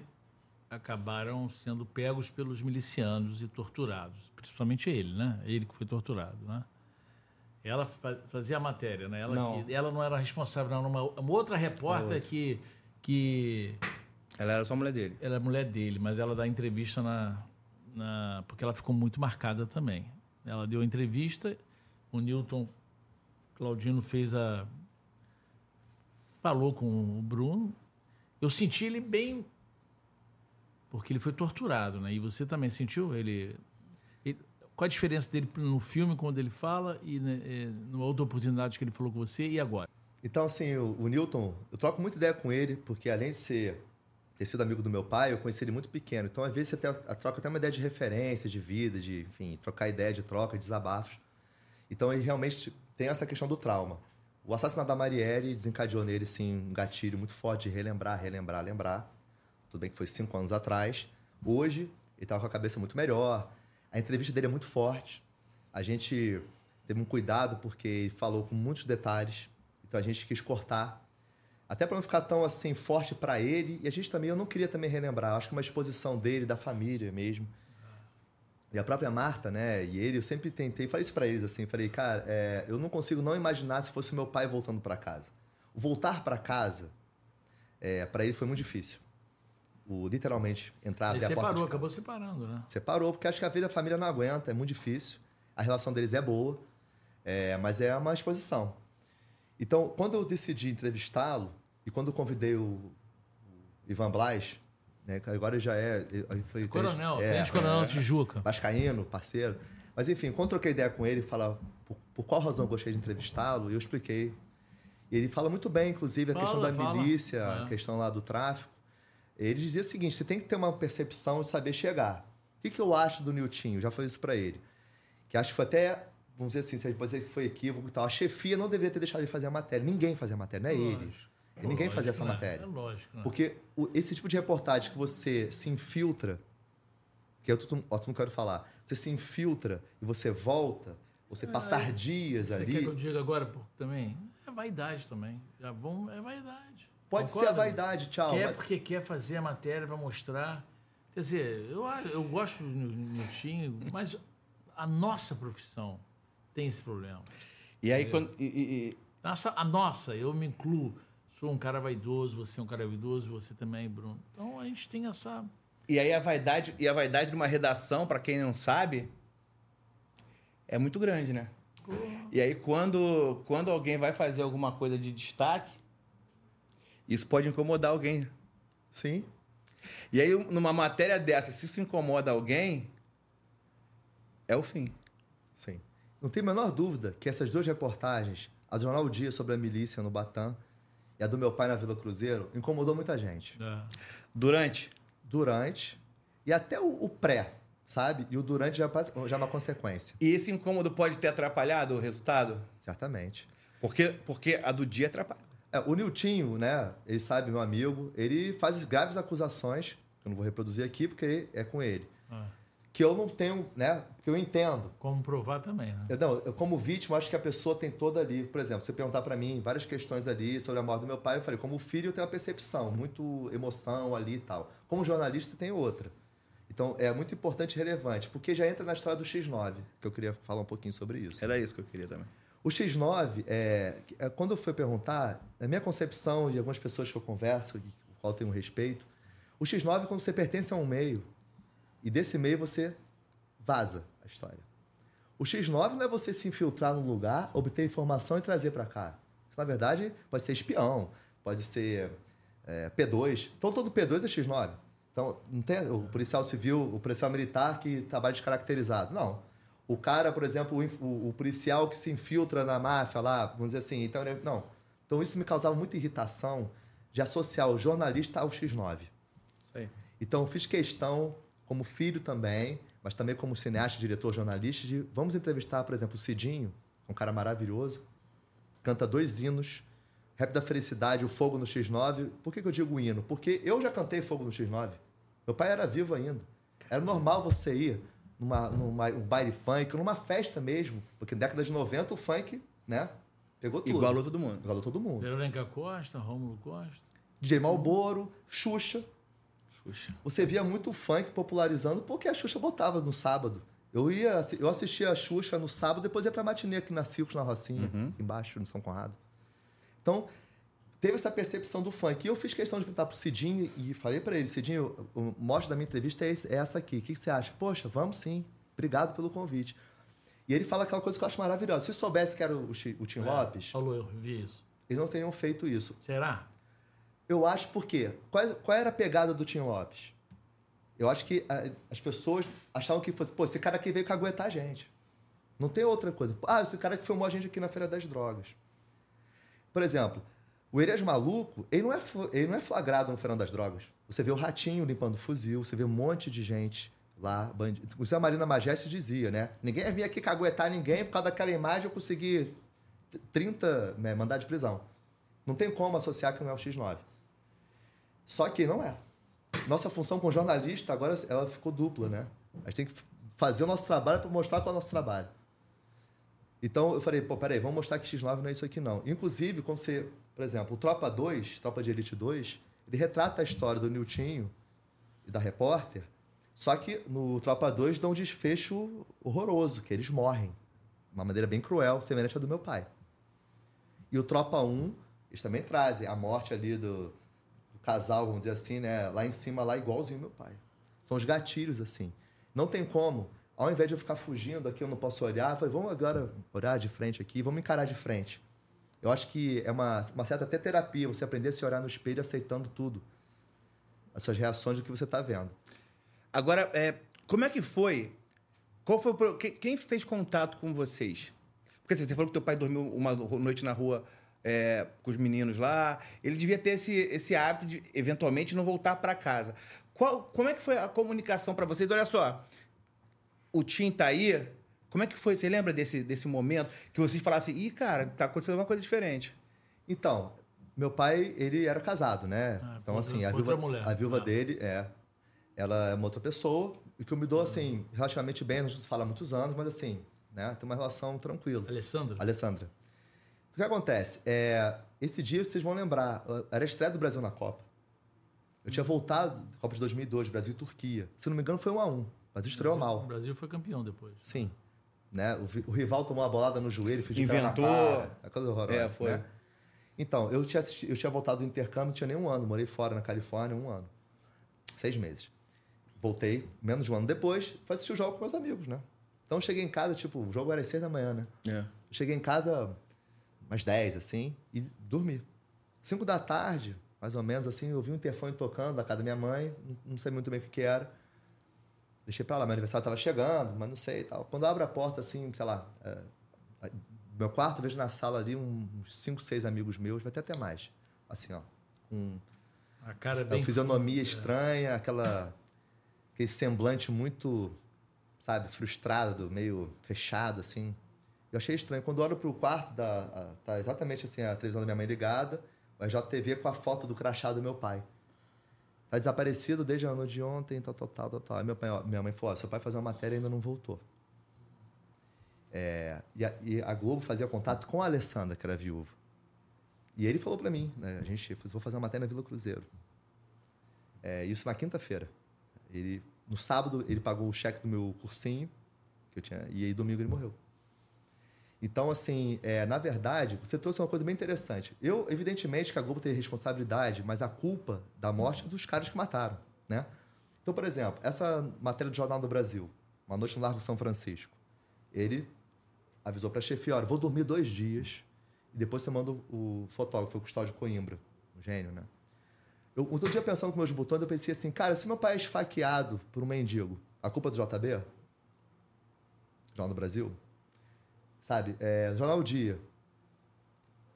acabaram sendo pegos pelos milicianos e torturados, principalmente ele, né? Ele que foi torturado, né? Ela fa fazia a matéria, né? Ela Não. Que, ela não era responsável, não, uma, uma outra repórter que que Ela era só mulher dele. ela é mulher dele, mas ela dá entrevista na, na. Porque ela ficou muito marcada também. Ela deu a entrevista, o Newton Claudino fez a. falou com o Bruno. Eu senti ele bem. Porque ele foi torturado, né? E você também sentiu ele. Qual a diferença dele no filme, quando ele fala, e né, eh, numa outra oportunidade que ele falou com você, e agora? Então, assim, o, o Newton, eu troco muita ideia com ele, porque além de ser ter sido amigo do meu pai, eu conheci ele muito pequeno. Então, às vezes, você tem a, a troca até uma ideia de referência, de vida, de, enfim, trocar ideia de troca, de desabafos. Então, ele realmente tem essa questão do trauma. O assassinato da Marielle desencadeou nele, sim, um gatilho muito forte de relembrar, relembrar, lembrar. Tudo bem que foi cinco anos atrás. Hoje, ele estava com a cabeça muito melhor. A entrevista dele é muito forte. A gente teve um cuidado porque ele falou com muitos detalhes. Então a gente quis cortar. Até para não ficar tão assim forte para ele. E a gente também, eu não queria também relembrar. Acho que uma exposição dele, da família mesmo. E a própria Marta, né? E ele, eu sempre tentei, falei isso para eles assim, falei, cara, é, eu não consigo não imaginar se fosse meu pai voltando para casa. Voltar para casa, é, para ele foi muito difícil. O literalmente entrar Ele abrir a porta separou, acabou separando, né? Separou, porque acho que a vida da família não aguenta, é muito difícil. A relação deles é boa, é, mas é uma exposição. Então, quando eu decidi entrevistá-lo, e quando eu convidei o, Ivan Blas, né, agora já é. Foi, Coronel, é, Tenente Coronel da Tijuca. Vascaíno, parceiro. Mas enfim, quando troquei ideia com ele, fala por, por qual razão eu gostei de entrevistá-lo, eu expliquei. E ele fala muito bem, inclusive, a Fala, questão da fala. milícia, É. a questão lá do tráfico. Ele dizia o seguinte: você tem que ter uma percepção de saber chegar. O que, que eu acho do Niltinho? Já falei isso para ele. Que acho que foi até, vamos dizer assim, se depois dizer que foi equívoco e tal. A chefia não deveria ter deixado ele fazer a matéria. Ninguém fazia a matéria, não é ele. Ninguém Lógico, fazia essa né? matéria. É lógico, né? Porque esse tipo de reportagem que você se infiltra, que eu tu, ó, tu não quero falar, você se infiltra e você volta, você passar dias Você ali, quer que eu diga agora também? É vaidade também. Já vão, é vaidade. Pode ser a vaidade, tchau. Quer mas- porque quer fazer a matéria para mostrar. Quer dizer, eu, eu gosto do Niltinho, mas a nossa profissão tem esse problema. E aí, quando. e- e- e- Nossa, a nossa, eu me incluo. Sou um cara vaidoso, você é um cara vaidoso, você também, Bruno. Então a gente tem essa. E aí a vaidade, e a vaidade de uma redação, para quem não sabe, é muito grande, né? E aí quando, quando alguém vai fazer alguma coisa de destaque, isso pode incomodar alguém. Sim, E aí numa matéria dessa, se isso incomoda alguém, é o fim. sim. Não tem a menor dúvida que essas duas reportagens, a do Jornal O Dia sobre a milícia no Batã e a do meu pai na Vila Cruzeiro, incomodou muita gente. é, Durante, Durante e até o, o pré, sabe? E o durante já, já é uma consequência, e esse incômodo pode ter atrapalhado o resultado? certamente. Porque, porque a do dia atrapalha. É, o Niltinho, né? Ele sabe, meu amigo, ele faz graves acusações, que eu não vou reproduzir aqui porque é com ele. Ah. Que eu não tenho, né? Que eu entendo. como provar também, né? Eu, não, eu, como vítima, acho que a pessoa tem toda ali. Por exemplo, você perguntar pra mim várias questões ali sobre a morte do meu pai, eu falei, como filho, eu tenho uma percepção, muito emoção ali e tal. Como jornalista, tem outra. Então, é muito importante e relevante, porque já entra na história do X9, que eu queria falar um pouquinho sobre isso. Era isso que eu queria também. O X9, é, é, quando eu fui perguntar, na minha concepção e algumas pessoas que eu converso, com qual tenho respeito, o X9 é quando você pertence a um meio e desse meio você vaza a história. O X9 não é você se infiltrar num lugar, obter informação e trazer para cá. Isso, na verdade, pode ser espião, pode ser é, P2. Então, todo P2 é X9. Então, não tem o policial civil, o policial militar que trabalha descaracterizado. Não. O cara, por exemplo, o, o- policial que se infiltra na máfia lá, vamos dizer assim. Então, ele- não. Então, isso me causava muita irritação de associar o jornalista ao X9. Isso aí. Então, eu fiz questão, como filho também, mas também como cineasta, diretor, jornalista, de vamos entrevistar, por exemplo, o Cidinho, um cara maravilhoso, canta dois hinos, Rap da Felicidade, o Fogo no X9. Por que, que eu digo hino? Porque eu já cantei Fogo no X9. Meu pai era vivo ainda. Era normal você ir numa, numa um baile funk, numa festa mesmo. Porque na década de 90 o funk, né? Pegou tudo. Igualou todo mundo. Igualou todo mundo. Verônica Costa, Rômulo Costa. DJ Malboro, Xuxa. Xuxa. Você via muito funk popularizando porque a Xuxa botava no sábado. Eu ia, eu assistia a Xuxa no sábado, depois ia pra matinê aqui na Circos, na Rocinha, aqui embaixo, no São Conrado. Então, teve essa percepção do funk. E eu fiz questão de perguntar pro Cidinho e falei para ele, Cidinho, o mote da minha entrevista é, esse- é essa aqui. O que, que você acha? Poxa, vamos sim. Obrigado pelo convite. E ele fala aquela coisa que eu acho maravilhosa. Se soubesse que era o, o Tim Lopes, Falou, eu vi isso. eles não teriam feito isso. Será? Eu acho porque. Qual, qual era a pegada do Tim Lopes? Eu acho que ah, as pessoas achavam que fosse, pô, esse cara aqui veio caguetar a gente. Não tem outra coisa. Ah, esse cara que filmou a gente aqui na Feira das Drogas. Por exemplo, o Elias Maluco, ele não, é, ele não é flagrado no Feira das Drogas. Você vê o Ratinho limpando fuzil, você vê um monte de gente lá. Bandi... Inclusive a Marina Majeste dizia, né? Ninguém ia vir aqui caguetar ninguém, por causa daquela imagem eu consegui 30 né, mandar de prisão. Não tem como associar que não é o X9. Só que não é. Nossa função como jornalista agora ela ficou dupla, né? A gente tem que fazer o nosso trabalho para mostrar qual é o nosso trabalho. Então eu falei, pô, peraí, vamos mostrar que X9 não é isso aqui não. Inclusive, quando você, por exemplo, o Tropa 2, Tropa de Elite 2, ele retrata a história do Niltinho e da repórter, só que no Tropa 2 dá um desfecho horroroso, que eles morrem. De uma maneira bem cruel, semelhante à do meu pai. E o Tropa 1, eles também trazem a morte ali do, do casal, vamos dizer assim, né? Lá em cima, lá igualzinho meu pai. São os gatilhos, assim. Não tem como. Ao invés de eu ficar fugindo aqui, eu não posso olhar, eu falei, vamos agora olhar de frente aqui, vamos encarar de frente. Eu acho que é uma, uma certa até terapia, você aprender a se olhar no espelho aceitando tudo. As suas reações do que você está vendo. Agora, é, como é que foi? Qual foi o quem fez contato com vocês? Porque assim, você falou que teu pai dormiu uma noite na rua é, com os meninos lá. Ele devia ter esse, esse hábito de, eventualmente, não voltar para casa. Qual, como é que foi a comunicação para vocês? Olha só, o Tim tá aí. Como é que foi? Você lembra desse, desse momento que vocês falassem, ih, cara, tá acontecendo alguma coisa diferente? Então, meu pai, ele era casado, né? Ah, então, assim, a viúva, mulher. a viúva Ah. dele é. Ela é uma outra pessoa, e que eu me dou, assim, relativamente bem, não se fala há muitos anos, mas assim, né? Tem uma relação tranquila. Alessandra? Alessandra. O que acontece? É, esse dia vocês vão lembrar, era a estreia do Brasil na Copa. Eu tinha voltado da Copa de 2002, Brasil e Turquia. Se não me engano, foi 1 a 1 mas estreou O mal. Brasil foi campeão depois. Sim. Né? O, o rival tomou uma bolada no joelho, fingiu Inventou. que era na cara. É coisa horrorosa. É, foi. né? Então, eu tinha, assisti- eu tinha voltado do intercâmbio, tinha nem um ano. Morei fora na Califórnia um ano. Seis meses. Voltei, menos de um ano depois, fui assistir o jogo com meus amigos, né? Então, eu cheguei em casa, tipo, o jogo era às seis da manhã, né? É. Eu cheguei em casa umas 10, assim, e dormi. 5 da tarde, mais ou menos, assim, eu vi um interfone tocando da casa da minha mãe, não- não sei muito bem o que, que era. Deixei pra lá, meu aniversário tava chegando, mas não sei e tal. Quando eu abro a porta, assim, sei lá, é, meu quarto, vejo na sala ali uns 5, 6 amigos meus, vai ter até mais. Assim, ó, com A cara bem. fisionomia estranha, aquela, aquele semblante muito, sabe, frustrado, meio fechado, assim. Eu achei estranho. Quando eu olho pro quarto, da, a- tá exatamente assim, a televisão da minha mãe ligada, o RJTV com a foto do crachá do meu pai. Tá desaparecido desde a noite de ontem, tal, tal, tal, tal, tal. Meu pai, minha mãe falou, ó, seu pai fazia uma matéria e ainda não voltou. É, e, a, e a Globo fazia contato com a Alessandra, que era viúva. E ele falou pra mim, né, a gente, vou fazer uma matéria na Vila Cruzeiro. É, isso na quinta-feira. Ele, no sábado, ele pagou o cheque do meu cursinho, que eu tinha, e aí domingo ele morreu. Então, assim, é, na verdade, você trouxe uma coisa bem interessante. Eu, evidentemente, que a Globo tem responsabilidade, mas a culpa da morte é dos caras que mataram, né? Então, por exemplo, essa matéria do Jornal do Brasil, Uma Noite no Largo São Francisco, ele avisou para a olha, vou dormir dois dias e depois você manda o fotógrafo, o Custódio Coimbra, um gênio, né? Eu, outro dia, pensando com meus botões, eu pensei assim, cara, se meu pai é esfaqueado por um mendigo, a culpa é do JB? Jornal do Brasil? Sabe? É, Jornal Dia.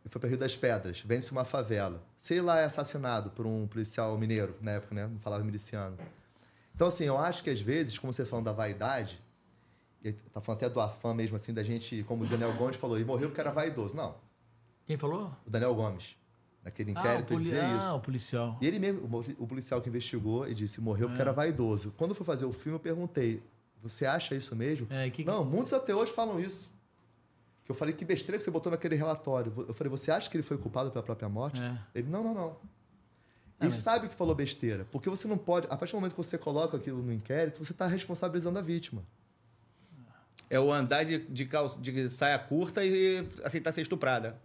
Ele foi para Rio das Pedras, vence uma favela. Sei lá, é assassinado por um policial mineiro, na época, né? Não falava miliciano. Então, assim, eu acho que às vezes, como vocês falam da vaidade, e tá falando até do afã mesmo, assim, da gente, como o Daniel Gomes falou, e morreu porque era vaidoso. Não, Quem falou? o Daniel Gomes. Naquele Ah, inquérito, ele poli... dizia ah, isso. o policial. E ele mesmo, o policial que investigou, e disse morreu porque era vaidoso. Quando eu fui fazer o filme, eu perguntei: você acha isso mesmo? É, que- Não, muitos até hoje falam isso. Que eu falei, que besteira que você botou naquele relatório. Eu falei, você acha que ele foi culpado pela própria morte? É. Ele, não, não, não. É, E mas- sabe que falou besteira. Porque você não pode. A partir do momento que você coloca aquilo no inquérito, você está responsabilizando a vítima. É o andar de, de, cal- de saia curta e aceitar ser estuprada.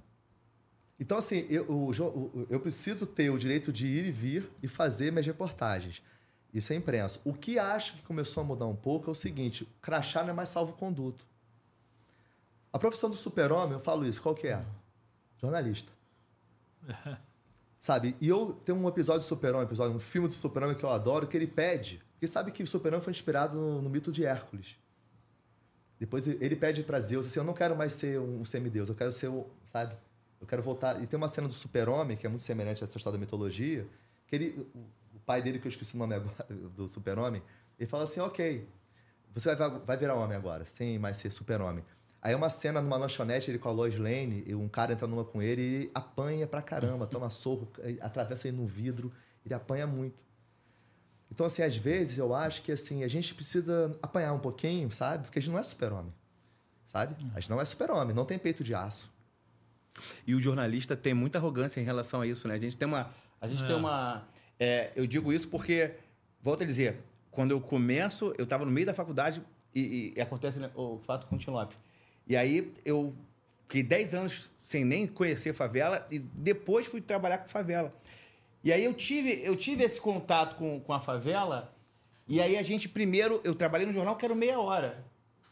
Então, assim, eu, o- eu preciso ter o direito de ir e vir e fazer minhas reportagens. Isso é imprensa. O que acho que começou a mudar um pouco é o seguinte: crachá não é mais salvo-conduto. A profissão do super-homem, eu falo isso, qual que é? Jornalista. Sabe? E eu tenho um episódio do Super-Homem, um episódio, um filme do Super-Homem que eu adoro, que ele pede. Porque sabe que o Super-Homem foi inspirado no, no mito de Hércules. Depois ele pede pra Zeus assim: Eu não quero mais ser um semideus, eu quero ser o. Sabe? Eu quero voltar. E tem uma cena do Super-Homem, que é muito semelhante a essa história da mitologia, que ele. O, o pai dele, que eu esqueci o nome agora, do Super-Homem, ele fala assim: Ok, você vai, vai virar homem agora, sem mais ser Super-Homem. Aí é uma cena numa lanchonete, ele com a Lois Lane, e um cara entra numa com ele e ele apanha pra caramba, toma sorro, atravessa ele no vidro, ele apanha muito. Então, assim, às vezes eu acho que assim, a gente precisa apanhar um pouquinho, sabe? Porque a gente não é super-homem. Sabe? A gente não é super-homem, não tem peito de aço. E o jornalista tem muita arrogância em relação a isso, né? A gente tem uma. A gente É. tem uma. é, eu digo isso porque, volto a dizer, quando eu começo, eu estava no meio da faculdade e, e acontece né, o fato com o Tim Lopes. E aí eu fiquei 10 anos sem nem conhecer favela e depois fui trabalhar com favela. E aí eu tive, eu tive esse contato com, com a favela. E aí a gente primeiro, eu trabalhei no jornal que era meia hora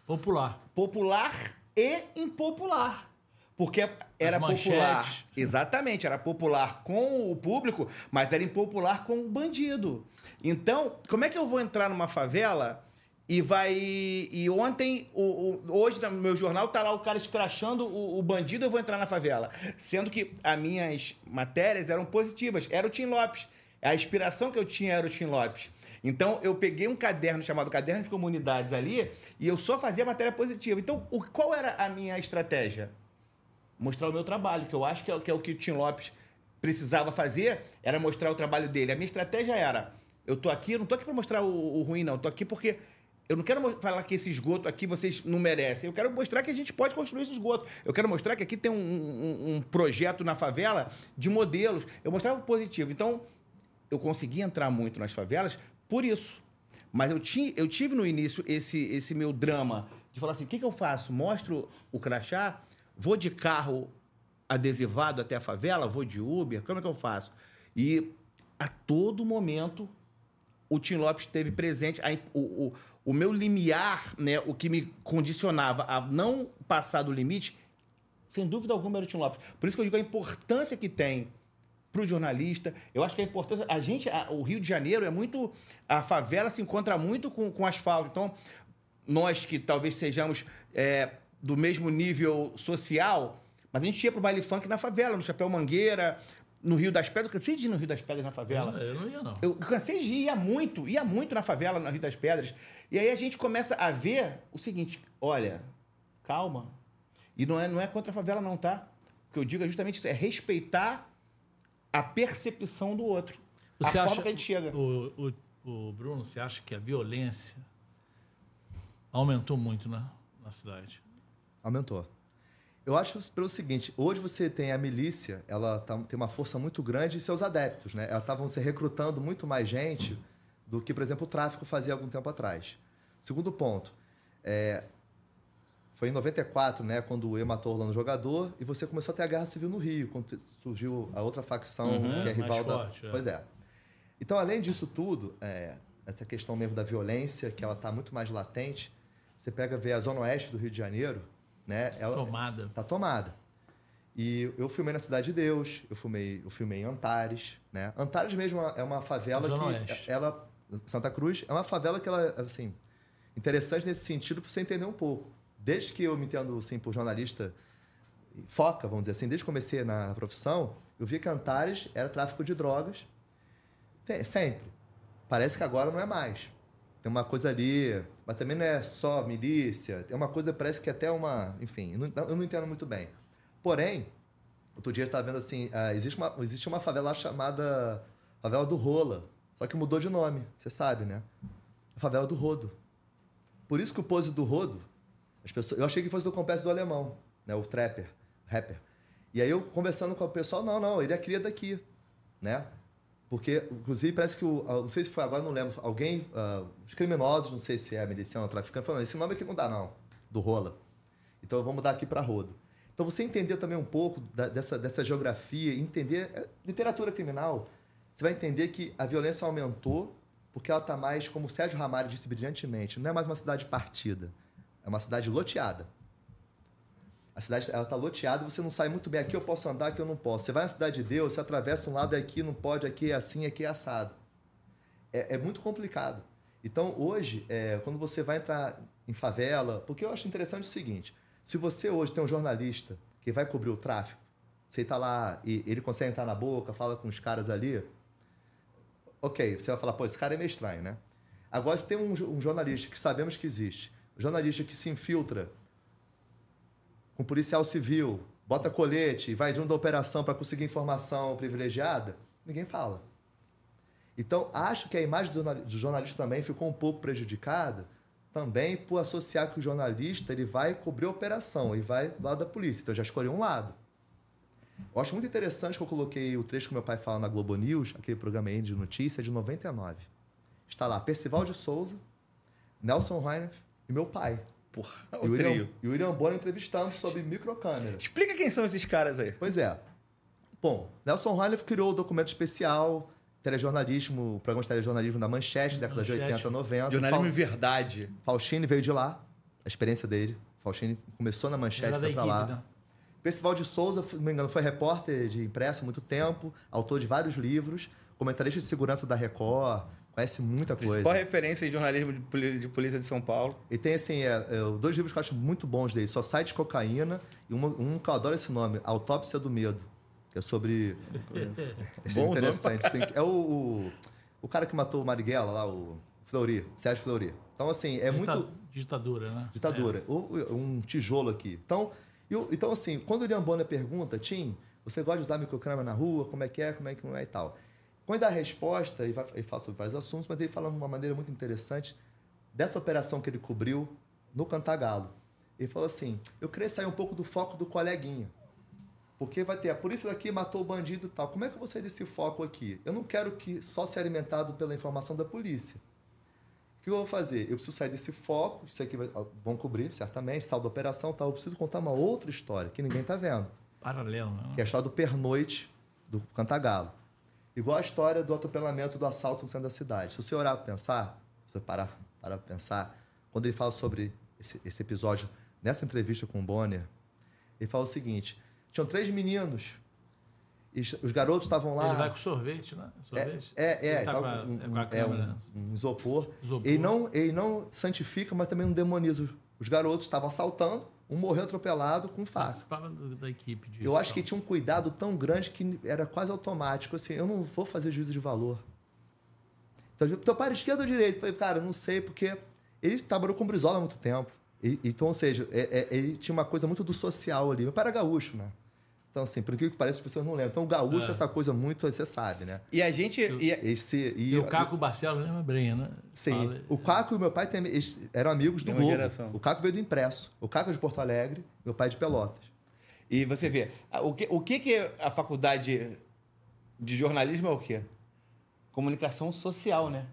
Popular. popular e impopular. Porque era manchetes. popular. Exatamente, era popular com o público, mas era impopular com o bandido. Então, como é que eu vou entrar numa favela e vai. E ontem, o, o- hoje no meu jornal, tá lá o cara escrachando o, o bandido, eu vou entrar na favela. Sendo que as minhas matérias eram positivas, era o Tim Lopes. A inspiração que eu tinha era o Tim Lopes. Então, eu peguei um caderno chamado Caderno de Comunidades ali e eu só fazia matéria positiva. Então, o, qual era a minha estratégia? Mostrar o meu trabalho, que eu acho que é, o- que é o que o Tim Lopes precisava fazer, era mostrar o trabalho dele. A minha estratégia era, eu tô aqui, eu não tô aqui para mostrar o, o ruim, não. Eu tô aqui porque eu não quero falar que esse esgoto aqui vocês não merecem. Eu quero mostrar que a gente pode construir esse esgoto. Eu quero mostrar que aqui tem um, um- um projeto na favela de modelos. Eu mostrava o positivo. Então, eu consegui entrar muito nas favelas por isso. Mas eu, ti, eu tive no início esse, esse meu drama de falar assim: o que, que eu faço? Mostro o crachá? Vou de carro adesivado até a favela? Vou de Uber? Como é que eu faço? E a todo momento o Tim Lopes esteve presente. A- o, o, o meu limiar, né, o que me condicionava a não passar do limite, sem dúvida alguma era o Tim Lopes. Por isso que eu digo a importância que tem para o jornalista. Eu acho que a importância. A gente, a- o Rio de Janeiro é muito. A favela se encontra muito com, com asfalto. Então, nós que talvez sejamos é, do mesmo nível social, mas a gente ia pro baile funk na favela, no Chapéu Mangueira, no Rio das Pedras. Eu cansei de ir no Rio das Pedras na favela. Eu, eu não ia, não. Eu cansei de ir, ia muito, ia muito na favela, no Rio das Pedras. E aí a gente começa a ver o seguinte: olha, calma. E não é, não é contra a favela, não, tá? O que eu digo é justamente isso: é respeitar a percepção do outro. Você a acha, forma que a gente chega. O, o, o Bruno, você acha que a violência aumentou muito na, na cidade? Aumentou. Eu acho pelo seguinte, hoje você tem a milícia, ela tá- tem uma força muito grande e seus adeptos, né? Elas estavam se recrutando muito mais gente do que, por exemplo, o tráfico fazia algum tempo atrás. Segundo ponto, é, foi em 94, né, quando o E matou o Orlando Jogador, e você começou a ter a Guerra Civil no Rio, quando surgiu a outra facção que é rival da... forte, é. Pois é. Então, além disso tudo, é, essa questão mesmo da violência, que ela está muito mais latente, você pega ver a Zona Oeste do Rio de Janeiro, né? Ela, Tomada. Tá tomada. E eu filmei na Cidade de Deus, eu filmei, eu filmei em Antares, né? Antares mesmo é uma favela que Oeste. ela Santa Cruz é uma favela que ela assim interessante nesse sentido para você entender um pouco. Desde que eu me entendo assim por jornalista foca, vamos dizer assim, desde que comecei na profissão, eu vi que Antares era tráfico de drogas. Sempre. Parece que agora não é mais. Tem uma coisa ali, mas também não é só milícia. Tem uma coisa, parece que é até uma. Enfim, eu não, eu não entendo muito bem. Porém, outro dia eu estava vendo assim: ah, existe, uma, existe uma favela chamada Favela do Rola. Só que mudou de nome, você sabe, né? A favela do Rodo. Por isso que o pose do rodo, as pessoas, eu achei que fosse do complexo do alemão, né? O trapper, rapper. E aí eu conversando com o pessoal, não, não, ele é cria daqui, né? Porque, inclusive, parece que o. Não sei se foi agora, não lembro. Alguém. Uh, os criminosos, não sei se é miliciano traficante, falando: esse nome aqui não dá, não. Do rola. Então vamos mudar aqui para rodo. Então você entender também um pouco da, dessa, dessa geografia, entender. É, literatura criminal, você vai entender que a violência aumentou porque ela está mais, como o Sérgio Ramalho disse brilhantemente, não é mais uma cidade partida. É uma cidade loteada. A cidade ela está loteada você não sabe muito bem aqui eu posso andar, aqui eu não posso. Você vai na cidade de Deus, você atravessa um lado aqui, não pode, aqui é assim, aqui é assado. É, é muito complicado. Então, hoje, é, quando você vai entrar em favela, porque eu acho interessante o seguinte: se você hoje tem um jornalista que vai cobrir o tráfico, você está lá e ele consegue entrar na boca, fala com os caras ali, ok, você vai falar, pô, esse cara é meio estranho, né? Agora, se tem um, um jornalista que sabemos que existe, um jornalista que se infiltra com policial civil, bota colete e vai junto da operação para conseguir informação privilegiada, ninguém fala. Então, acho que a imagem do jornalista também ficou um pouco prejudicada também por associar que o jornalista ele vai cobrir a operação e vai do lado da polícia. Então, eu já escolhi um lado. Eu acho muito interessante que eu coloquei o trecho que meu pai fala na Globo News, aquele programa aí de notícia, de 99. Está lá Percival de Souza, Nelson Heinrich e meu pai. Porra, o e o William, e o William Bonner entrevistando sobre microcâmera. Explica quem são esses caras aí. Pois é. Bom, Nelson Heinrich criou o documento especial, telejornalismo, programa de telejornalismo da Manchete, década Manchete. de 80, 90. Jornalismo Fal... em verdade. Faustini veio de lá, a experiência dele. Faustini começou na Manchete, foi para lá. Né? Percival de Souza, se não me engano, foi repórter de impresso há muito tempo, autor de vários livros, comentarista de segurança da Record, conhece muita coisa. Qual referência em jornalismo de polícia de São Paulo? E tem, assim, é, é, dois livros que eu acho muito bons dele, Só Site de Cocaína, e um, um que eu adoro esse nome, Autópsia do Medo, que é sobre... esse é interessante. Assim, é o, o, o, cara que matou o Marighella lá, o Fleury, Sérgio Fleury. Então, assim, é Dita muito... Ditadura, né? Ditadura. É. Um tijolo aqui. Então... Eu, então, assim, quando o Iriam Bonner pergunta, Tim, você gosta de usar microcâmera na rua? Como é que é? Como é que não é e tal? Quando dá a resposta, ele, vai, ele fala sobre vários assuntos, mas ele fala de uma maneira muito interessante dessa operação que ele cobriu no Cantagalo. Ele falou assim: eu queria sair um pouco do foco do coleguinha. Porque vai ter a polícia daqui matou o bandido e tal. Como é que eu vou sair desse foco aqui? Eu não quero que só ser alimentado pela informação da polícia. O que eu vou fazer? Eu preciso sair desse foco, isso aqui vai, vão cobrir, certamente, saldo da operação tal. Eu preciso contar uma outra história que ninguém está vendo. Paralelo, né? Que é a história do pernoite do Cantagalo. Igual a história do atropelamento do assalto no centro da cidade. Se você orar para pensar, se você parar para pensar, quando ele fala sobre esse, esse episódio nessa entrevista com o Bonner, ele fala o seguinte: tinham três meninos os garotos estavam lá. Ele vai com sorvete, né? Sorvete. É, é, é, tá com, a, um, é com a câmera, é um, um isopor. isopor. Ele, não, ele não santifica, mas também não demoniza. Os garotos estavam assaltando, um morreu atropelado com faca. Participava da equipe disso. Eu acho que tinha um cuidado tão grande que era quase automático. Assim, eu não vou fazer juízo de valor. Então, teu pai esquerdo ou direito? Eu falei, cara, não sei, porque ele trabalhou com Brizola há muito tempo. E, então, ou seja, é, é, ele tinha uma coisa muito do social ali. Meu pai era gaúcho, né? Então, assim, por que parece, as pessoas não lembram. Então, o gaúcho é essa coisa muito, você sabe, né? E a gente... E, Esse, e, e o Caco Barcelos lembra bem, né? Sim. Fala. O Caco e o meu pai tem, eram amigos do Globo. Geração. O Caco veio do impresso. O Caco é de Porto Alegre, meu pai é de Pelotas. E você vê, o que, o que, que a faculdade de jornalismo é o quê? Comunicação social, né?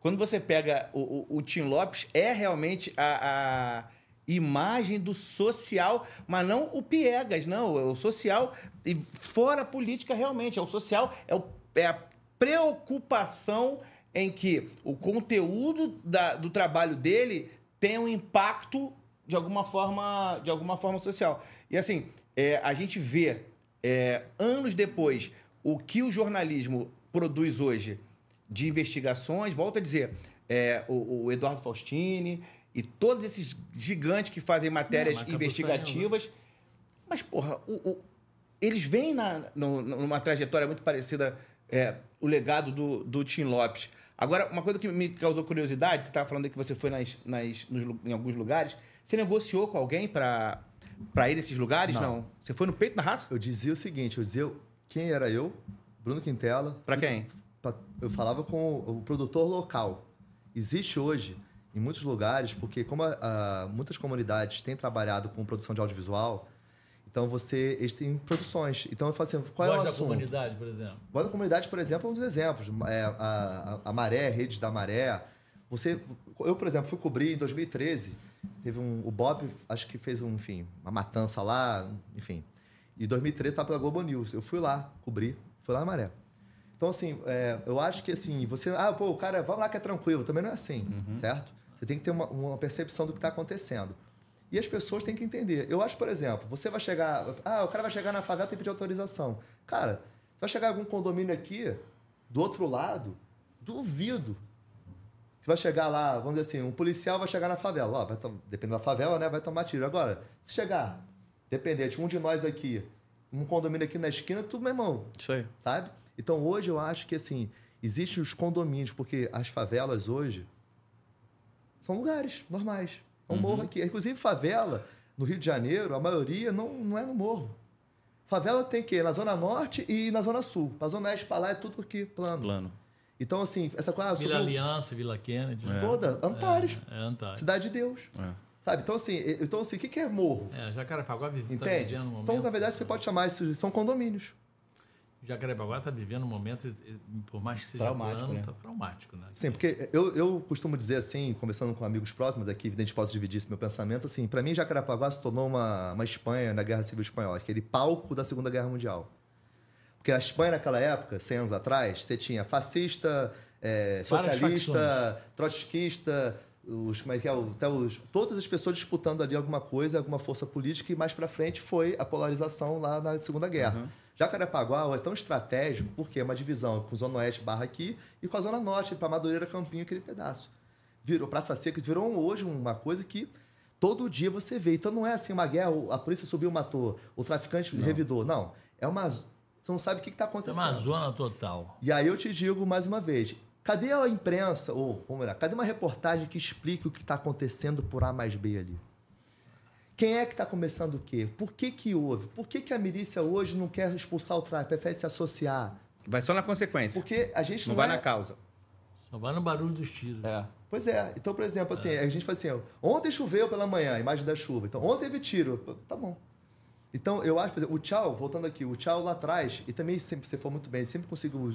Quando você pega o, o, o Tim Lopes, é realmente a, a imagem do social, mas não o piegas, não, é o social e fora política realmente, é o social, é, o, é a preocupação em que o conteúdo da, do trabalho dele tenha um impacto de alguma forma, de alguma forma social. E assim, é, a gente vê é, anos depois o que o jornalismo produz hoje de investigações, volto a dizer, é, o, o Eduardo Faustini, e todos esses gigantes que fazem matérias Não, investigativas. Saindo. Mas, porra, o, o, eles vêm na, no, numa trajetória muito parecida, é, o legado do, do Tim Lopes. Agora, uma coisa que me causou curiosidade, você estava falando que você foi nas, nas, nos, em alguns lugares. Você negociou com alguém para ir nesses lugares? Não. Não. Você foi no peito da raça? Eu dizia o seguinte, eu dizia quem era eu, Bruno Quintela. Para quem? Eu falava com o produtor local. Existe hoje em muitos lugares, porque como a, a, muitas comunidades têm trabalhado com produção de audiovisual, então você eles têm produções. Então eu falo assim, qual Voz é o da assunto? comunidade, por exemplo. Voz da comunidade, por exemplo, é um dos exemplos. É, a, a, a Maré, Redes da Maré. Você, eu, por exemplo, fui cobrir em 2013. Teve um, o Bob, acho que fez um, enfim, uma matança lá, enfim. E em 2013 estava pela Globo News. Eu fui lá cobrir, fui lá na Maré. Então, assim, é, eu acho que assim, você. Ah, pô, o cara, vamos lá que é tranquilo. Também não é assim, certo? Você tem que ter uma, uma percepção do que está acontecendo. E as pessoas têm que entender. Eu acho, por exemplo, você vai chegar. Ah, o cara vai chegar na favela e pedir autorização. Cara, você vai chegar em algum condomínio aqui, do outro lado, duvido. Você vai chegar lá, vamos dizer assim, um policial vai chegar na favela. Ó, vai dependendo da favela, né? Vai tomar tiro. Agora, se chegar, dependente, um de nós aqui, um condomínio aqui na esquina, tudo, meu irmão, Isso aí. sabe? Então hoje eu acho que assim, existem os condomínios, porque as favelas hoje são lugares normais. É um morro aqui. Inclusive, favela, no Rio de Janeiro, a maioria não, não é no morro. Favela tem que na Zona Norte e na Zona Sul. Pra Zona Oeste, pra lá, é tudo aqui plano. Plano. Então, assim, essa coisa. ah, Vila subiu Aliança, Vila Kennedy. né? toda, Antares, É, Antares. Cidade de Deus. É. Sabe? Então, assim, e- então, assim, o que que é morro? É, Jacarepaguá vive, tá Entende? momento... Então, na verdade, você pode chamar isso, são condomínios. Jacarepaguá está vivendo um momento, por mais que seja Traumático, plano, né? tá traumático, né? Sim, porque eu, eu costumo dizer assim, conversando com amigos próximos aqui, evidente posso dividir esse meu pensamento, assim, para mim Jacarepaguá se tornou uma, uma Espanha na Guerra Civil Espanhola, aquele palco da Segunda Guerra Mundial. Porque a Espanha naquela época, 100 anos atrás, você tinha fascista, Várias socialista, trotskista, os, como é que é, o- até os, todas as pessoas disputando ali alguma coisa, alguma força política, e mais para frente foi a polarização lá na Segunda Guerra. Jacarepaguá é tão estratégico porque é uma divisão com Zona Oeste barra aqui e com a Zona Norte, para Madureira, Campinho, aquele pedaço. Virou Praça Seca, virou hoje uma coisa que todo dia você vê. Então não é assim uma guerra, a polícia subiu, matou, o traficante revidou. Não. É uma. Você não sabe o que está É acontecendo. uma zona total. E aí eu te digo mais uma vez: cadê a imprensa, ou vamos lá, cadê uma reportagem que explique o que está acontecendo por A mais B ali? Quem é que está começando o quê? Por que que houve? Por que, que a milícia hoje não quer expulsar o tráfico, prefere se associar? Vai só na consequência. Porque a gente Não não, vai é... na causa. Só vai no barulho dos tiros. É. Pois é. Então, por exemplo, assim, a gente fala assim, ó, ontem choveu pela manhã, a imagem da chuva. Então, ontem teve tiro. Tá bom. Então, eu acho, por exemplo, o Tchau, voltando aqui, o Tchau lá atrás, e também sempre você for muito bem, sempre consigo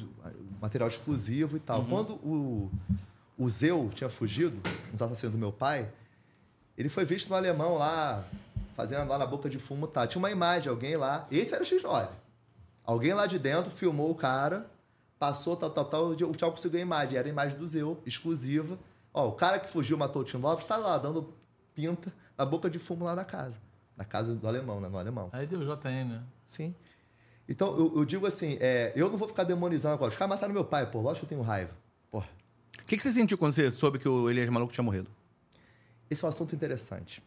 material exclusivo e tal. Quando o, o Zeu tinha fugido, nos assassinos do meu pai, ele foi visto no alemão lá, fazendo lá na boca de fumo, tá? Tinha uma imagem, alguém lá, esse era o X9. Alguém lá de dentro filmou o cara, passou, tal, tal, tal, o Tchau conseguiu a imagem, era a imagem do Zeu, exclusiva. Ó, o cara que fugiu, matou o Tim Lopes, tá lá, dando pinta na boca de fumo lá na casa. Na casa do alemão, né? No alemão. Aí deu JN, né? Sim. Então, eu, eu digo assim, é, eu não vou ficar demonizando agora. Os caras mataram meu pai, pô, lógico que eu tenho raiva. Porra, O que, que você sentiu quando você soube que o Elias Maluco tinha morrido? Esse é um assunto interessante.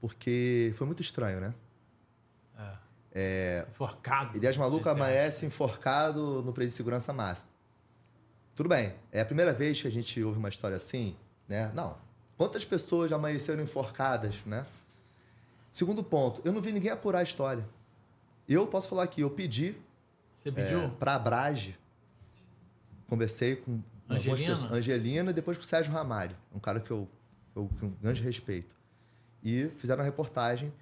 Porque foi muito estranho, né? Enforcado. Elias Maluco amanhece enforcado no presídio de segurança máxima. Tudo bem, é a primeira vez que a gente ouve uma história assim, né? Não. Quantas pessoas já amanheceram enforcadas, né? Segundo ponto, eu não vi ninguém apurar a história. Eu posso falar aqui, eu pedi Você pediu? para a Brage, conversei com Angelina? pessoas- Angelina e depois com o Sérgio Ramalho, um cara que eu, eu com grande respeito. E fizeram a reportagem,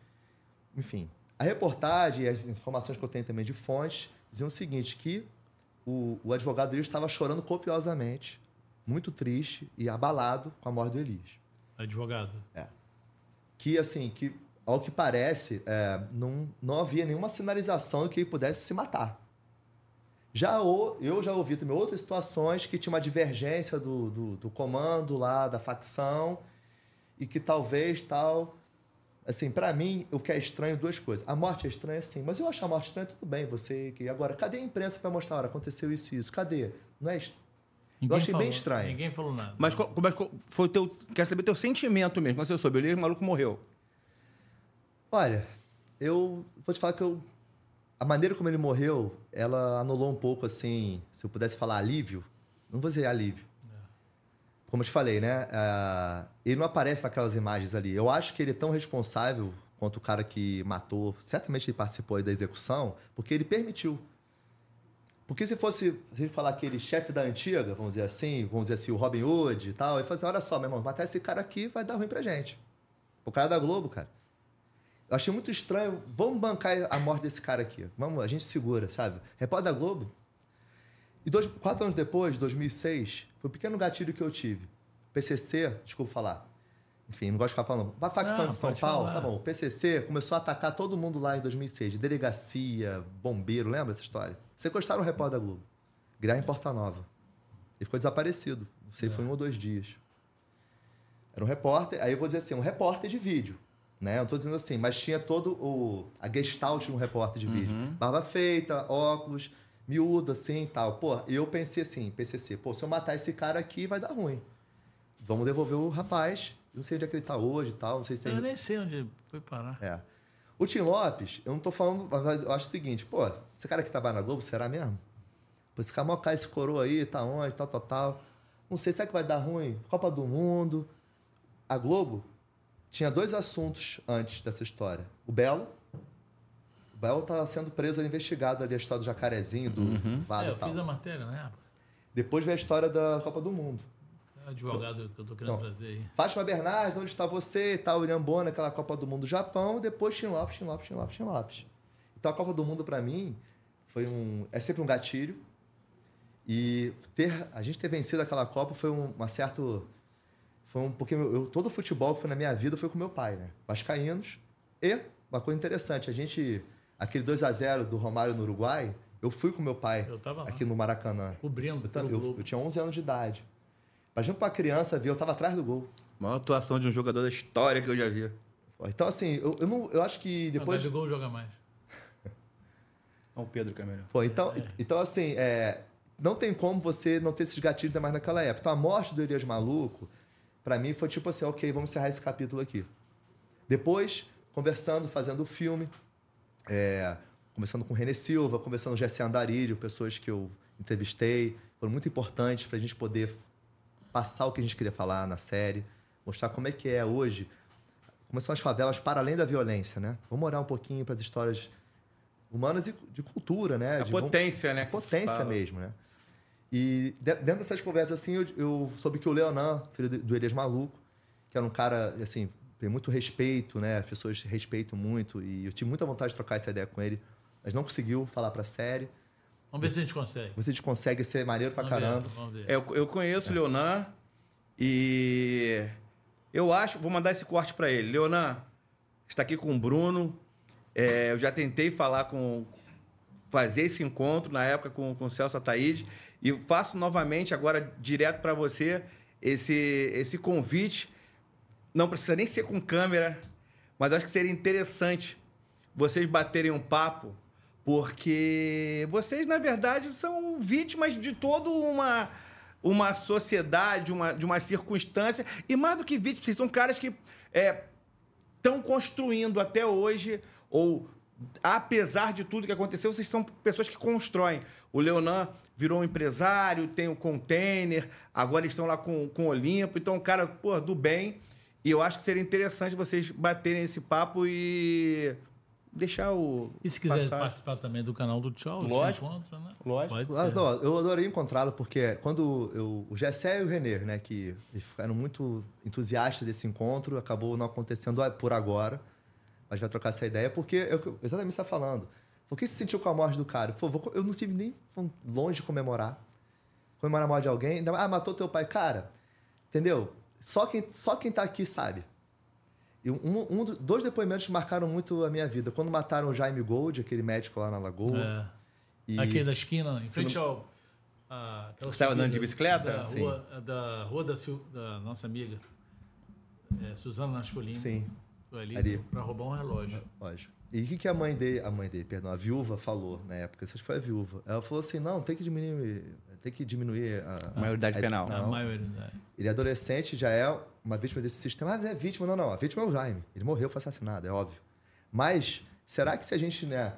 enfim. A reportagem e as informações que eu tenho também de fontes diziam o seguinte, que o, o advogado Elias estava chorando copiosamente, muito triste e abalado com a morte do Elias Advogado. que assim, que ao que parece, é, não, não havia nenhuma sinalização de que ele pudesse se matar. Já o, eu já ouvi também outras situações que tinha uma divergência do, do, do comando lá, da facção, e que talvez tal. Assim, para mim, o que é estranho, duas coisas. A morte é estranha, sim, mas eu acho a morte estranha, tudo bem. Você que Agora, cadê a imprensa para mostrar? Olha, aconteceu isso e isso. Cadê? Não é est- Ninguém achei bem falou- estranho. Ninguém falou nada. Mas qual- como é que foi o teu. Quero saber teu sentimento mesmo. Quando você soube, o Elias Maluco morreu. Olha, eu vou te falar que eu. A maneira como ele morreu, ela anulou um pouco, assim, se eu pudesse falar alívio, não vou dizer alívio. Como eu te falei, né? ah, ele não aparece naquelas imagens ali. Eu acho que ele é tão responsável quanto o cara que matou. Certamente ele participou da execução, porque ele permitiu. Porque se fosse, se a gente falar aquele chefe da antiga, vamos dizer assim, vamos dizer assim, o Robin Hood e tal, ele fala assim, olha só, meu irmão, matar esse cara aqui vai dar ruim pra gente. O cara da Globo, cara. Eu achei muito estranho. Vamos bancar a morte desse cara aqui. Vamos, a gente segura, sabe? Repórter da Globo. E dois, quatro anos depois, 2006, foi um pequeno gatilho que eu tive. PCC, desculpa falar. Enfim, não gosto de ficar falando. A facção Não, de São Paulo, falar. tá bom. O PCC começou a atacar todo mundo lá em 2006. de Delegacia, bombeiro, lembra essa história? Sequestraram o repórter da Globo. Guilherme Porta Nova. Ele ficou desaparecido. Não sei, foi um ou dois dias. Era um repórter, aí eu vou dizer assim, um repórter de vídeo. Né? Eu não tô dizendo assim, mas tinha todo o. a gestalt de um repórter de vídeo. Barba feita, óculos, miúdo, assim e tal. Pô, eu pensei assim, PCC, pô, se eu matar esse cara aqui, vai dar ruim. Vamos devolver o rapaz. Não sei onde é que ele tá hoje e tal, não sei se tem. Eu nem sei onde foi parar. É. O Tim Lopes, eu não tô falando, mas eu acho o seguinte, pô, esse cara que trabalha na Globo, será mesmo? Pô, esse cara, mó cara, esse coroa aí, tá onde, tal, tal, tal. Não sei, será que vai dar ruim? Copa do Mundo. A Globo tinha dois assuntos antes dessa história. O Belo. O Belo tá sendo preso, investigado ali, a história do Jacarezinho, do Vado É, e eu tal. fiz a matéria na época. Depois veio a história da Copa do Mundo. O advogado que eu tô querendo Então, trazer aí. Fátima Bernardes, onde está você e tal, William Bonner, aquela Copa do Mundo do Japão, depois Tim Lopes, Tim Lopes, Tim Lopes, Tim Lopes. Então a Copa do Mundo para mim foi um é sempre um gatilho e ter a gente ter vencido aquela Copa foi um, uma certo foi um porque eu, todo o futebol que foi na minha vida foi com meu pai, né? Vascaínos e uma coisa interessante, a gente aquele 2 a 0 do Romário no Uruguai, eu fui com meu pai aqui no Maracanã. Cobrindo Eu, eu, eu tinha 11 anos de idade. Imagina pra uma criança ver, eu tava atrás do gol. Maior atuação de um jogador da história que eu já vi. Então, assim, eu, eu, não, eu acho que Depois... depois. Não, gol joga mais. Não, o Pedro que é melhor. Pô, então, então assim, é, não tem como você não ter esses gatilhos ainda mais naquela época. Então, a morte do Elias Maluco, pra mim, foi tipo assim: ok, vamos encerrar esse capítulo aqui. Depois, conversando, fazendo o filme, é, conversando com o René Silva, conversando com o Jesse Andarilho, pessoas que eu entrevistei, foram muito importantes pra gente poder passar o que a gente queria falar na série, mostrar como é que é hoje, como são as favelas para além da violência, né? Vamos olhar um pouquinho para as histórias humanas e de cultura, né? A De- potência, né? a potência mesmo, né? E de- dentro dessas conversas, assim, eu, eu soube que o Leonan, filho do, do Elias Maluco, que era um cara, assim, tem muito respeito, né? As pessoas respeitam muito e eu tive muita vontade de trocar essa ideia com ele, mas não conseguiu falar pra série. Vamos ver se a gente consegue. Você consegue ser maneiro pra Vamos ver, caramba. vamos ver. É, eu, eu conheço o Leonan e eu acho, vou mandar esse corte para ele. Leonan, está aqui com o Bruno. É, eu já tentei falar com fazer esse encontro na época com, com o Celso Ataíde e faço novamente agora direto para você esse esse convite. Não precisa nem ser com câmera, mas acho que seria interessante vocês baterem um papo, porque vocês, na verdade, são vítimas de toda uma, uma sociedade, uma, de uma circunstância, e mais do que vítimas, vocês são caras que estão construindo até hoje, ou apesar de tudo que aconteceu, vocês são pessoas que constroem. O Leonan virou um empresário, tem o container, agora estão lá com, com o Olimpo, então, um cara, pô, do bem. E eu acho que seria interessante vocês baterem esse papo e deixar o. E se quiser passar. participar também do canal do Tchau, Lógico. encontro, né? Lógico. Pode Ah, ser. não, eu adorei encontrá-lo porque quando eu, o Gessé e o Renê, né, que ficaram muito entusiastas desse encontro, acabou não acontecendo por agora, mas vai trocar essa ideia porque eu, exatamente você está falando. Por que se sentiu com a morte do cara? Eu não tive nem longe de comemorar. Comemorar a morte de alguém, ainda- ah, matou teu pai, cara. Entendeu? Só quem só quem tá aqui sabe. E um, um do- dois depoimentos marcaram muito a minha vida. Quando mataram o Jaime Gold, aquele médico lá na Lagoa. É. e- Aqui da esquina, em frente ao. a- aquela Você tava andando de bicicleta? Da Sim. rua, da, rua da, Sil- da nossa amiga, é, Suzana Naspolini. Sim. Foi ali, Ali. para roubar um relógio. Lógico. E o que, que a mãe dele, a mãe dele, perdão, a viúva falou na época? Isso foi a viúva. Ela falou assim: não, tem que diminuir, tem que diminuir a, A maioridade a- penal. A Não. maioridade. Ele é adolescente, já é uma vítima desse sistema. Mas é vítima, não, não. A vítima é o Jaime. Ele morreu, foi assassinado, é óbvio. Mas será que se a gente né,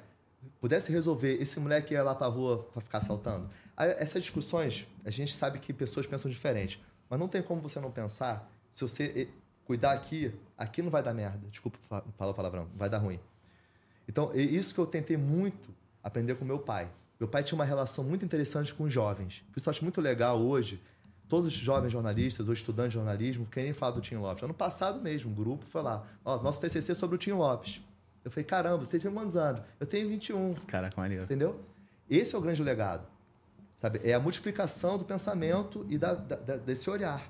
pudesse resolver esse moleque ia lá pra rua pra ficar assaltando? Essas discussões, a gente sabe que pessoas pensam diferente. Mas não tem como você não pensar, se você cuidar aqui, aqui não vai dar merda. Desculpa fa- falar o palavrão, vai dar ruim. Então, é isso que eu tentei muito aprender com meu pai. Meu pai tinha uma relação muito interessante com os jovens. Por isso eu acho muito legal hoje. Todos os jovens jornalistas ou estudantes de jornalismo querem falar do Tim Lopes. Ano passado mesmo, um grupo foi lá. Ó, nosso TCC é sobre o Tim Lopes. Eu falei, caramba, você tem quantos anos? Eu tenho 21. Caraca, maneiro. Entendeu? Esse é o grande legado. Sabe? É a multiplicação do pensamento e da, da, desse olhar.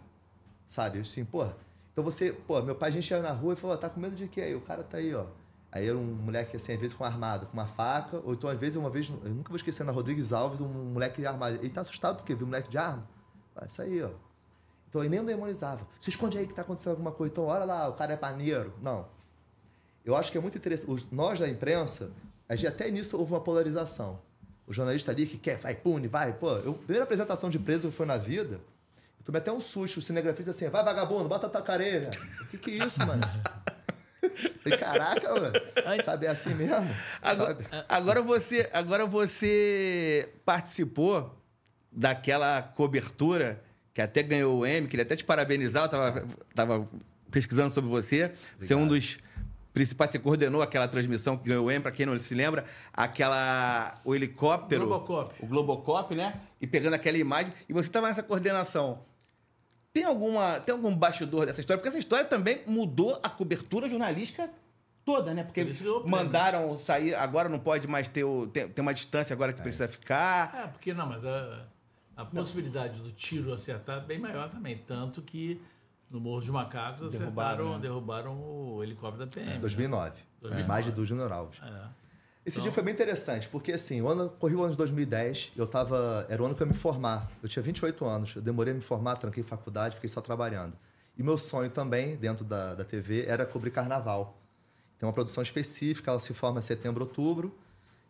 Sabe? Assim, pô. Então você, pô, meu pai, a gente ia na rua e falou, tá com medo de quê? Aí o cara tá aí, ó. Aí era um moleque, assim, às vezes com armado, com uma faca, ou então às vezes, uma vez, eu nunca vou esquecer, na Rodrigues Alves, um moleque armado. Ele tá assustado porque viu um moleque de arma. Ah, isso aí, ó. Então ele nem demonizava. Se esconde aí que tá acontecendo alguma coisa. Então, olha lá, o cara é paneiro. Não. Eu acho que é muito interessante. Nós da imprensa, a gente, até nisso houve uma polarização. O jornalista ali que quer, vai, pune, vai. Pô, eu, primeira apresentação de preso que foi na vida, eu tomei até um susto. O cinegrafista assim, vai vagabundo, bota a tua careira. O que que é isso, mano? Falei, caraca, mano. Sabe, é assim mesmo? Agora, agora, você, agora você participou daquela cobertura que até ganhou o M, queria até te parabenizar, eu tava, tava pesquisando sobre você. Obrigado. Você é um dos principais, você coordenou aquela transmissão que ganhou o M, para quem não se lembra, aquela o helicóptero, Globocop. o Globocop, né? E pegando aquela imagem, e você estava nessa coordenação. Tem alguma, tem algum bastidor dessa história? Porque essa história também mudou a cobertura jornalística toda, né? Porque mandaram sair, agora não pode mais ter, o, tem, tem uma distância agora que é. precisa ficar. É, porque não, mas a, a possibilidade do tiro acertar é bem maior também, tanto que no Morro dos Macacos derrubaram, acertaram, né? derrubaram o helicóptero da PM. Em 2009. Né? 2009. A imagem do Júnior Alves. É. Esse então... dia foi bem interessante, porque assim, o ano, corri o ano de 2010, eu tava, era o ano que eu ia me formar. Eu tinha 28 anos, eu demorei a me formar, tranquei faculdade, fiquei só trabalhando. E meu sonho também, dentro da, da TV, era cobrir carnaval. Tem uma produção específica, ela se forma em setembro, outubro,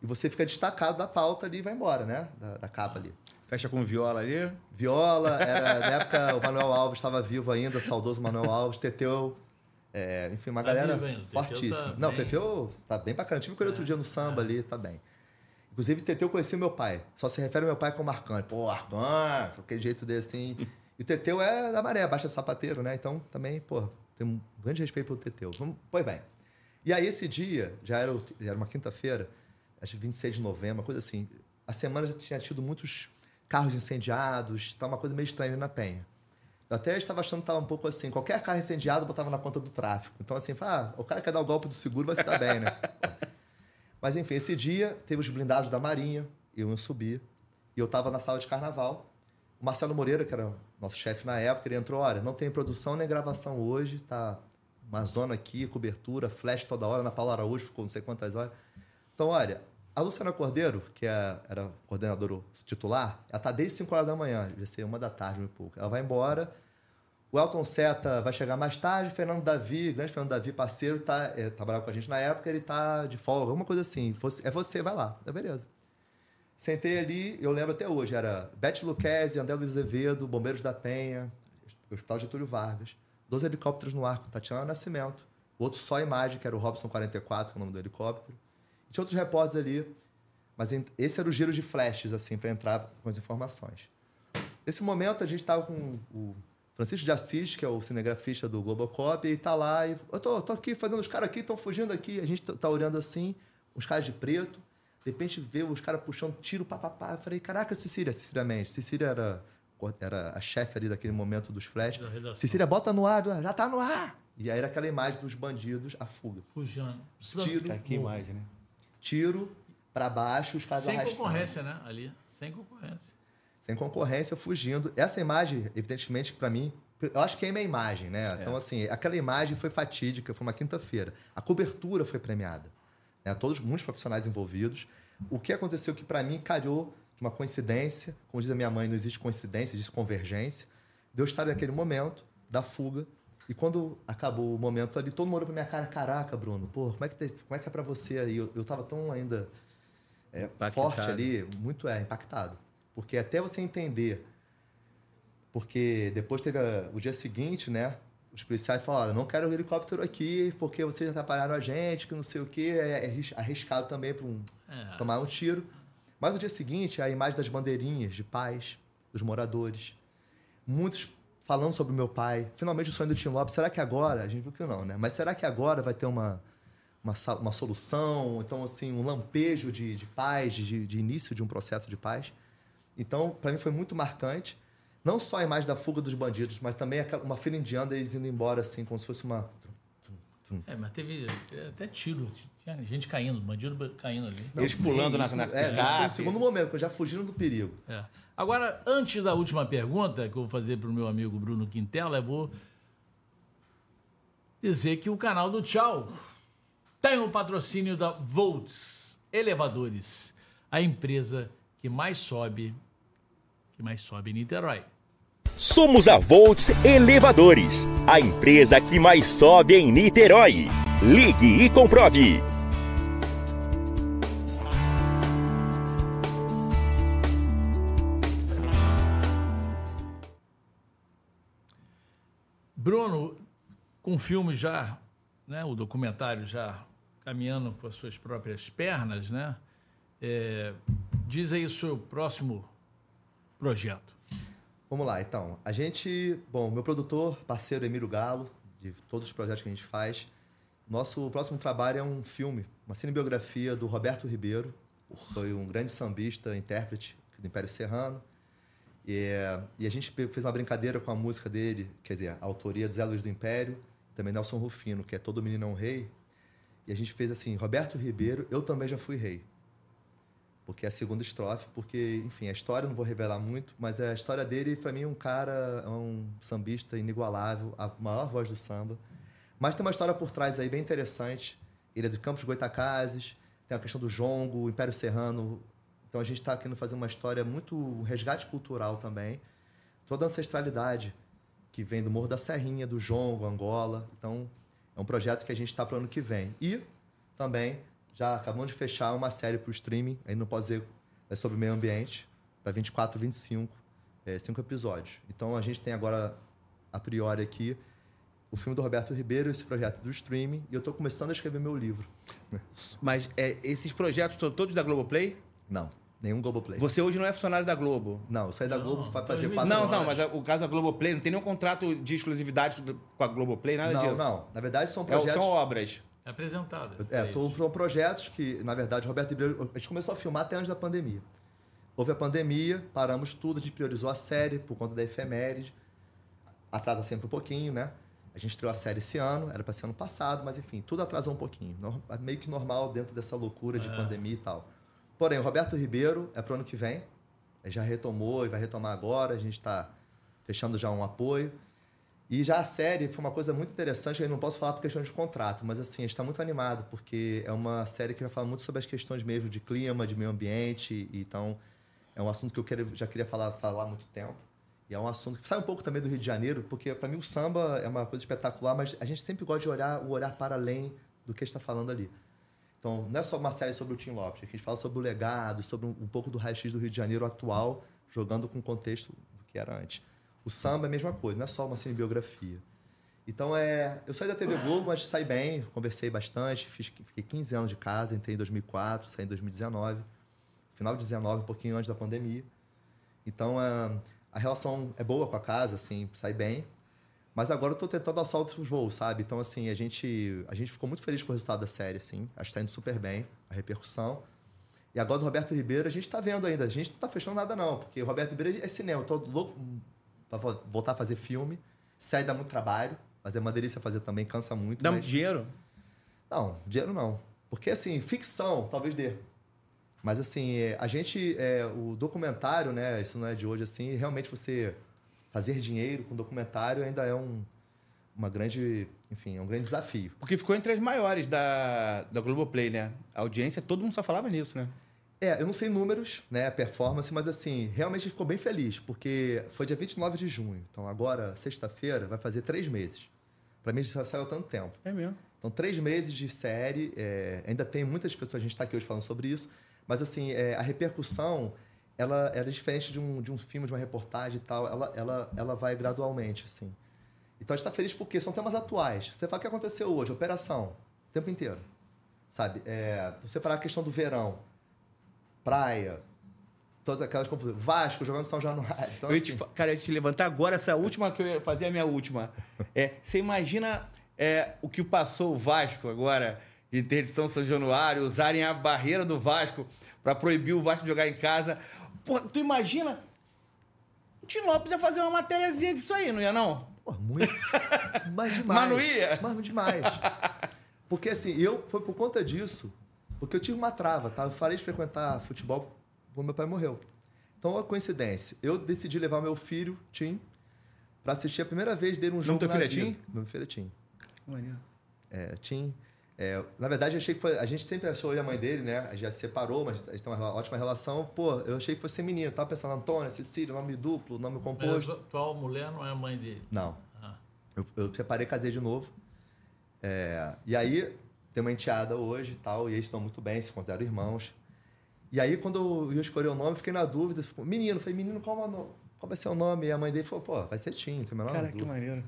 e você fica destacado da pauta ali e vai embora, né? Da, da capa ali. Fecha com viola ali? Viola, era, na época o Manuel Alves estava vivo ainda, saudoso Manuel Alves, Teteu, é, enfim, uma tá galera fortíssima. Tá Não, bem... Fefeu tá bem bacana. Tive com ele é, outro dia no samba é. ali, tá bem. Inclusive, Teteu conhecia meu pai. Só se refere ao meu pai como Arcante. Pô, Arcante, aquele jeito desse assim. E o Teteu é da maré, baixa sapateiro, né? Então, também, pô, tem um grande respeito pelo Teteu. Vamos, pois bem. E aí, esse dia, já era, já era uma quinta-feira, acho que 26 de novembro, uma coisa assim. A semana já tinha tido muitos carros incendiados, tá uma coisa meio estranha na Penha. Eu até estava achando que estava um pouco assim, qualquer carro incendiado botava na conta do tráfico. Então, assim, ah, o cara quer dar o golpe do seguro, vai se dar bem, né? Mas, enfim, esse dia teve os blindados da Marinha, eu ia subir, e eu estava na sala de carnaval. O Marcelo Moreira, que era nosso chefe na época, ele entrou, olha, não tem produção nem gravação hoje, tá uma zona aqui, cobertura, flash toda hora, na Paula Araújo ficou não sei quantas horas. Então, olha, a Luciana Cordeiro, que é, era coordenadora titular, ela está desde 5 horas da manhã, vai ser uma da tarde, um pouco. Ela vai embora. O Elton Seta vai chegar mais tarde. Fernando Davi, grande Fernando Davi, parceiro, tá, é, trabalhava com a gente na época, ele tá de folga, alguma coisa assim. É você, vai lá. É beleza. Sentei ali, eu lembro até hoje, era Beth Luquezzi, André Luiz Azevedo, Bombeiros da Penha, Hospital Getúlio Vargas, dois helicópteros no ar com Tatiana Nascimento, o outro só imagem, que era o Robson 44, que é o nome do helicóptero. Tinha outros repórteres ali mas esse era o giro de flashes, assim, para entrar com as informações. Nesse momento, a gente estava com o Francisco de Assis, que é o cinegrafista do Globocop, e está lá, e eu tô, tô aqui fazendo, os caras aqui estão fugindo aqui, a gente tá olhando assim, os caras de preto, de repente vê os caras puxando tiro, papapá. Eu falei, caraca, Cecília, Cecília Mendes. Cecília era, era a chefe ali daquele momento dos flashes. Cecília, bota no ar, já tá no ar. E aí era aquela imagem dos bandidos, a fuga. Fugindo. Tiro. Que imagem, né? Tiro, para baixo, os caras Sem arrastando. concorrência, né? Ali, sem concorrência. Sem concorrência, fugindo. Essa imagem, evidentemente, para mim, eu acho que é a imagem, né? É. Então, assim, aquela imagem foi fatídica, foi uma quinta-feira. A cobertura foi premiada. Né? Todos, muitos profissionais envolvidos. O que aconteceu que, para mim, calhou de uma coincidência. Como diz a minha mãe, não existe coincidência, existe convergência. De eu estar naquele momento da fuga. E quando acabou o momento ali, todo mundo olhou pra minha cara: Caraca, Bruno, pô, como é que, como é, que é pra você aí? Eu, eu tava tão ainda é, forte ali, muito é, impactado. Porque até você entender. Porque depois teve a, o dia seguinte, né? Os policiais falaram: não quero o helicóptero aqui porque vocês atrapalharam a gente, que não sei o quê. É, é arriscado também para um, é. tomar um tiro. Mas no dia seguinte, a imagem das bandeirinhas de paz, dos moradores. Muitos falando sobre o meu pai. Finalmente o sonho do Tim Lopes. Será que agora, a gente viu que não, né? Mas será que agora vai ter uma uma, uma solução, então, assim, um lampejo de, de paz, de, de início de um processo de paz. Então, para mim foi muito marcante. Não só a imagem da fuga dos bandidos, mas também uma fila indiana eles indo embora, assim, como se fosse uma. É, mas teve até tiro, tinha gente caindo, bandido caindo ali. Não, eles sim, pulando isso, na, na é, isso foi o segundo momento, já fugiram do perigo. É. Agora, antes da última pergunta que eu vou fazer para o meu amigo Bruno Quintela, eu vou dizer que o canal do Tchau tem o patrocínio da Volts Elevadores, a empresa que mais sobe, que mais sobe em Niterói. Somos a Volts Elevadores, a empresa que mais sobe em Niterói. Ligue e comprove. Bruno, com o filme já, né, o documentário já caminhando com as suas próprias pernas, né? É, diz aí o seu próximo projeto. Vamos lá, então. A gente, bom, meu produtor, parceiro Emílio Galo, de todos os projetos que a gente faz, nosso próximo trabalho é um filme, uma cinebiografia do Roberto Ribeiro. Foi um grande sambista, intérprete do Império Serrano. E, a gente fez uma brincadeira com a música dele, quer dizer, a autoria dos Elos do Império, também Nelson Rufino, que é Todo Menino é um Rei. E a gente fez assim, Roberto Ribeiro, eu também já fui rei. Porque é a segunda estrofe, porque, enfim, a história não vou revelar muito, mas a história dele, para mim, é um cara, é um sambista inigualável, a maior voz do samba. Mas tem uma história por trás aí bem interessante. Ele é de Campos Goitacazes, tem a questão do jongo, o Império Serrano. Então a gente está querendo fazer uma história muito um resgate cultural também. Toda a ancestralidade que vem do Morro da Serrinha, do jongo, Angola. Então é um projeto que a gente está para o ano que vem. E também já acabamos de fechar uma série para o streaming, aí posso dizer, é sobre meio ambiente, para 24, 25, é, cinco episódios. Então a gente tem agora, a priori aqui, o filme do Roberto Ribeiro, esse projeto do streaming, e eu estou começando a escrever meu livro. Mas é, esses projetos são todos da Globoplay? Não. Nenhum Globoplay. Você hoje não é funcionário da Globo? Não, eu saí da Globo para fazer parte Não, não, mas o caso da Globoplay não tem nenhum contrato de exclusividade com a Globoplay, nada não, disso. Não, não. Na verdade são projetos. É, são obras. É apresentado. É, são projetos que, na verdade, Roberto Ribeiro. A gente começou a filmar até antes da pandemia. Houve a pandemia, paramos tudo, a gente priorizou a série por conta da efeméride. Atrasa sempre um pouquinho, né? A gente estreou a série esse ano, era para ser ano passado, mas enfim, tudo atrasou um pouquinho. Meio que normal dentro dessa loucura de é. pandemia e tal. Porém, o Roberto Ribeiro é para o ano que vem. Ele já retomou e vai retomar agora. A gente está fechando já um apoio. E já a série foi uma coisa muito interessante, eu não posso falar por questão de contrato, mas assim, a gente está muito animado, porque é uma série que vai falar muito sobre as questões mesmo de clima, de meio ambiente, então é um assunto que eu já queria falar, falar há muito tempo. E é um assunto que sai um pouco também do Rio de Janeiro, porque para mim o samba é uma coisa espetacular, mas a gente sempre gosta de olhar o olhar para além do que está falando ali. Então, não é só uma série sobre o Tim Lopes, a gente fala sobre o legado, sobre um, um pouco do raio-x do Rio de Janeiro atual, jogando com o contexto do que era antes. O samba é a mesma coisa, não é só uma cinebiografia. Então, é, eu saí da TV Globo, mas saí bem, conversei bastante, fiz, fiquei 15 anos de casa, entrei em 2004, saí em 2019, final de 19, um pouquinho antes da pandemia. Então, é, a relação é boa com a casa, assim, saí bem, mas agora eu tô tentando alçar outros voos, sabe? Então, assim, a gente, a gente ficou muito feliz com o resultado da série, assim. Acho que tá indo super bem, a repercussão. E agora do Roberto Ribeiro, a gente tá vendo ainda. A gente não tá fechando nada, não. Porque o Roberto Ribeiro é cinema. Eu tô louco pra voltar a fazer filme. Série dá muito trabalho. Mas é uma delícia fazer também, cansa muito. Dá mas... dinheiro? Não, dinheiro não. Porque, assim, ficção, talvez dê. Mas, assim, é, a gente... É, o documentário, né? Isso não é de hoje, assim. Realmente você fazer dinheiro com documentário ainda é um, uma grande, enfim, é um grande desafio. Porque ficou entre as maiores da, da Globoplay, né? A audiência, todo mundo só falava nisso, né? É, eu não sei números, né, performance, mas assim, realmente ficou bem feliz, porque foi dia 29 de junho. Então agora, sexta-feira, vai fazer três meses. Para mim já saiu tanto tempo. É mesmo. Então, três meses de série, é, ainda tem muitas pessoas, a gente está aqui hoje falando sobre isso, mas assim, é, a repercussão ela, ela é diferente de um, de um filme, de uma reportagem e tal. Ela, ela, ela vai gradualmente, assim. Então a gente está feliz porque são temas atuais. Você fala o que aconteceu hoje, operação, o tempo inteiro. Sabe? É, você parar a questão do verão, praia, todas aquelas confusões. Vasco jogando São Januário. Então, eu assim... te, cara, eu ia te levantar agora essa última que eu ia fazer a minha última. É, você imagina é, o que passou o Vasco agora de interdição São Januário, usarem a barreira do Vasco para proibir o Vasco de jogar em casa. Pô, tu imagina? O Tinópolis ia fazer uma matériazinha disso aí, não ia não? Pô, muito. Mas demais. Mas não ia? Mas demais. Porque assim, eu, foi por conta disso, porque eu tive uma trava, tá? Eu parei de frequentar futebol quando meu pai morreu. Então, uma coincidência. Eu decidi levar meu filho, Tim, para assistir a primeira vez dele um jogo teu na filho é vida. Tim? Meu filho é Tim. Maneiro. É, Tim. É, na verdade, achei que foi. A gente sempre achou, eu e a mãe dele, né? A gente já se separou, mas a gente tem uma ótima relação. Pô, eu achei que fosse menino. Tava pensando Antônia, Cecília, nome duplo, nome Mas composto. a atual mulher não é a mãe dele. Não. Ah. Eu, eu separei, casei de novo. É, e aí, tem uma enteada hoje e tal, e eles estão muito bem, se consideram irmãos. E aí, quando eu ia escolher o nome, eu fiquei na dúvida. Ficou, menino, falei, menino, qual, é o qual vai ser o nome? E a mãe dele falou, pô, vai ser Tim, tem a menor Cara, que maneiro.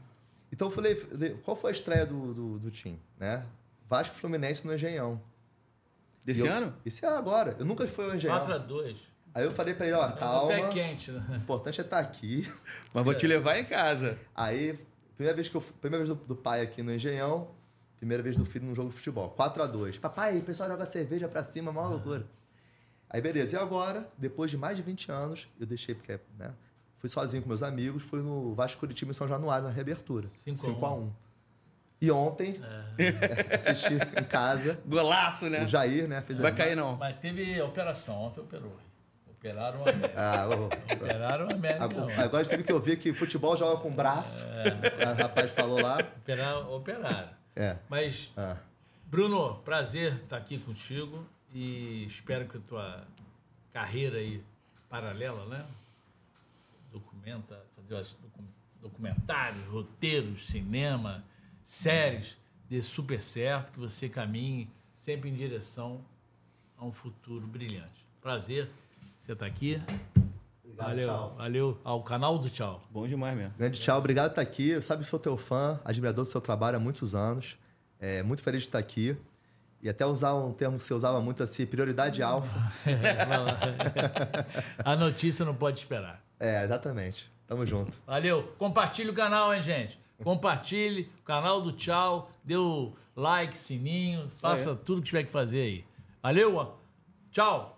Então eu falei, falei, qual foi a estreia do, do, do Tim, né? Vasco Fluminense no Engenhão. Desse eu- ano? Esse ano agora. Eu nunca fui ao Engenhão. 4x2. Aí eu falei pra ele, ó, É calma. pé quente, né? O importante é estar aqui. Mas vou te levar em casa. Aí, primeira vez que eu fui- primeira vez do, do pai aqui no Engenhão, primeira vez do filho num jogo de futebol. 4 a 2 Papai, o pessoal joga cerveja pra cima, maior loucura. Aí, beleza. E agora, depois de mais de 20 anos, eu deixei, porque, né? Fui sozinho com meus amigos, fui no Vasco Curitiba em São Januário, na reabertura. Cinco a 5 a 1 E ontem, assisti em casa, Golaço, né? o Jair, né? Fez Vai cair não. Mas teve operação, ontem operou. Operaram a América. Ah, ô, Operaram a América. agora, agora teve que ouvir que futebol joga com braço. O rapaz falou lá. Operaram, operaram. É. Mas, Ah. Bruno, prazer estar aqui contigo e espero que a tua carreira aí paralela, né? Documenta, fazer os docu- documentários, roteiros, cinema, séries, dê super certo, que você caminhe sempre em direção a um futuro brilhante. Prazer você estar aqui. Obrigado, valeu, tchau. valeu ao canal do Tchau. Bom demais mesmo. Grande tchau, obrigado por estar aqui. Eu sabe que sou teu fã, admirador do seu trabalho há muitos anos. É, muito feliz de estar aqui. E até usar um termo que você usava muito assim, prioridade alfa. A notícia não pode esperar. É, exatamente. Tamo junto. Valeu. Compartilhe o canal, hein, gente? Compartilhe o canal do Tchau. Dê o like, sininho. Faça tudo que tiver que fazer aí. Valeu. Tchau.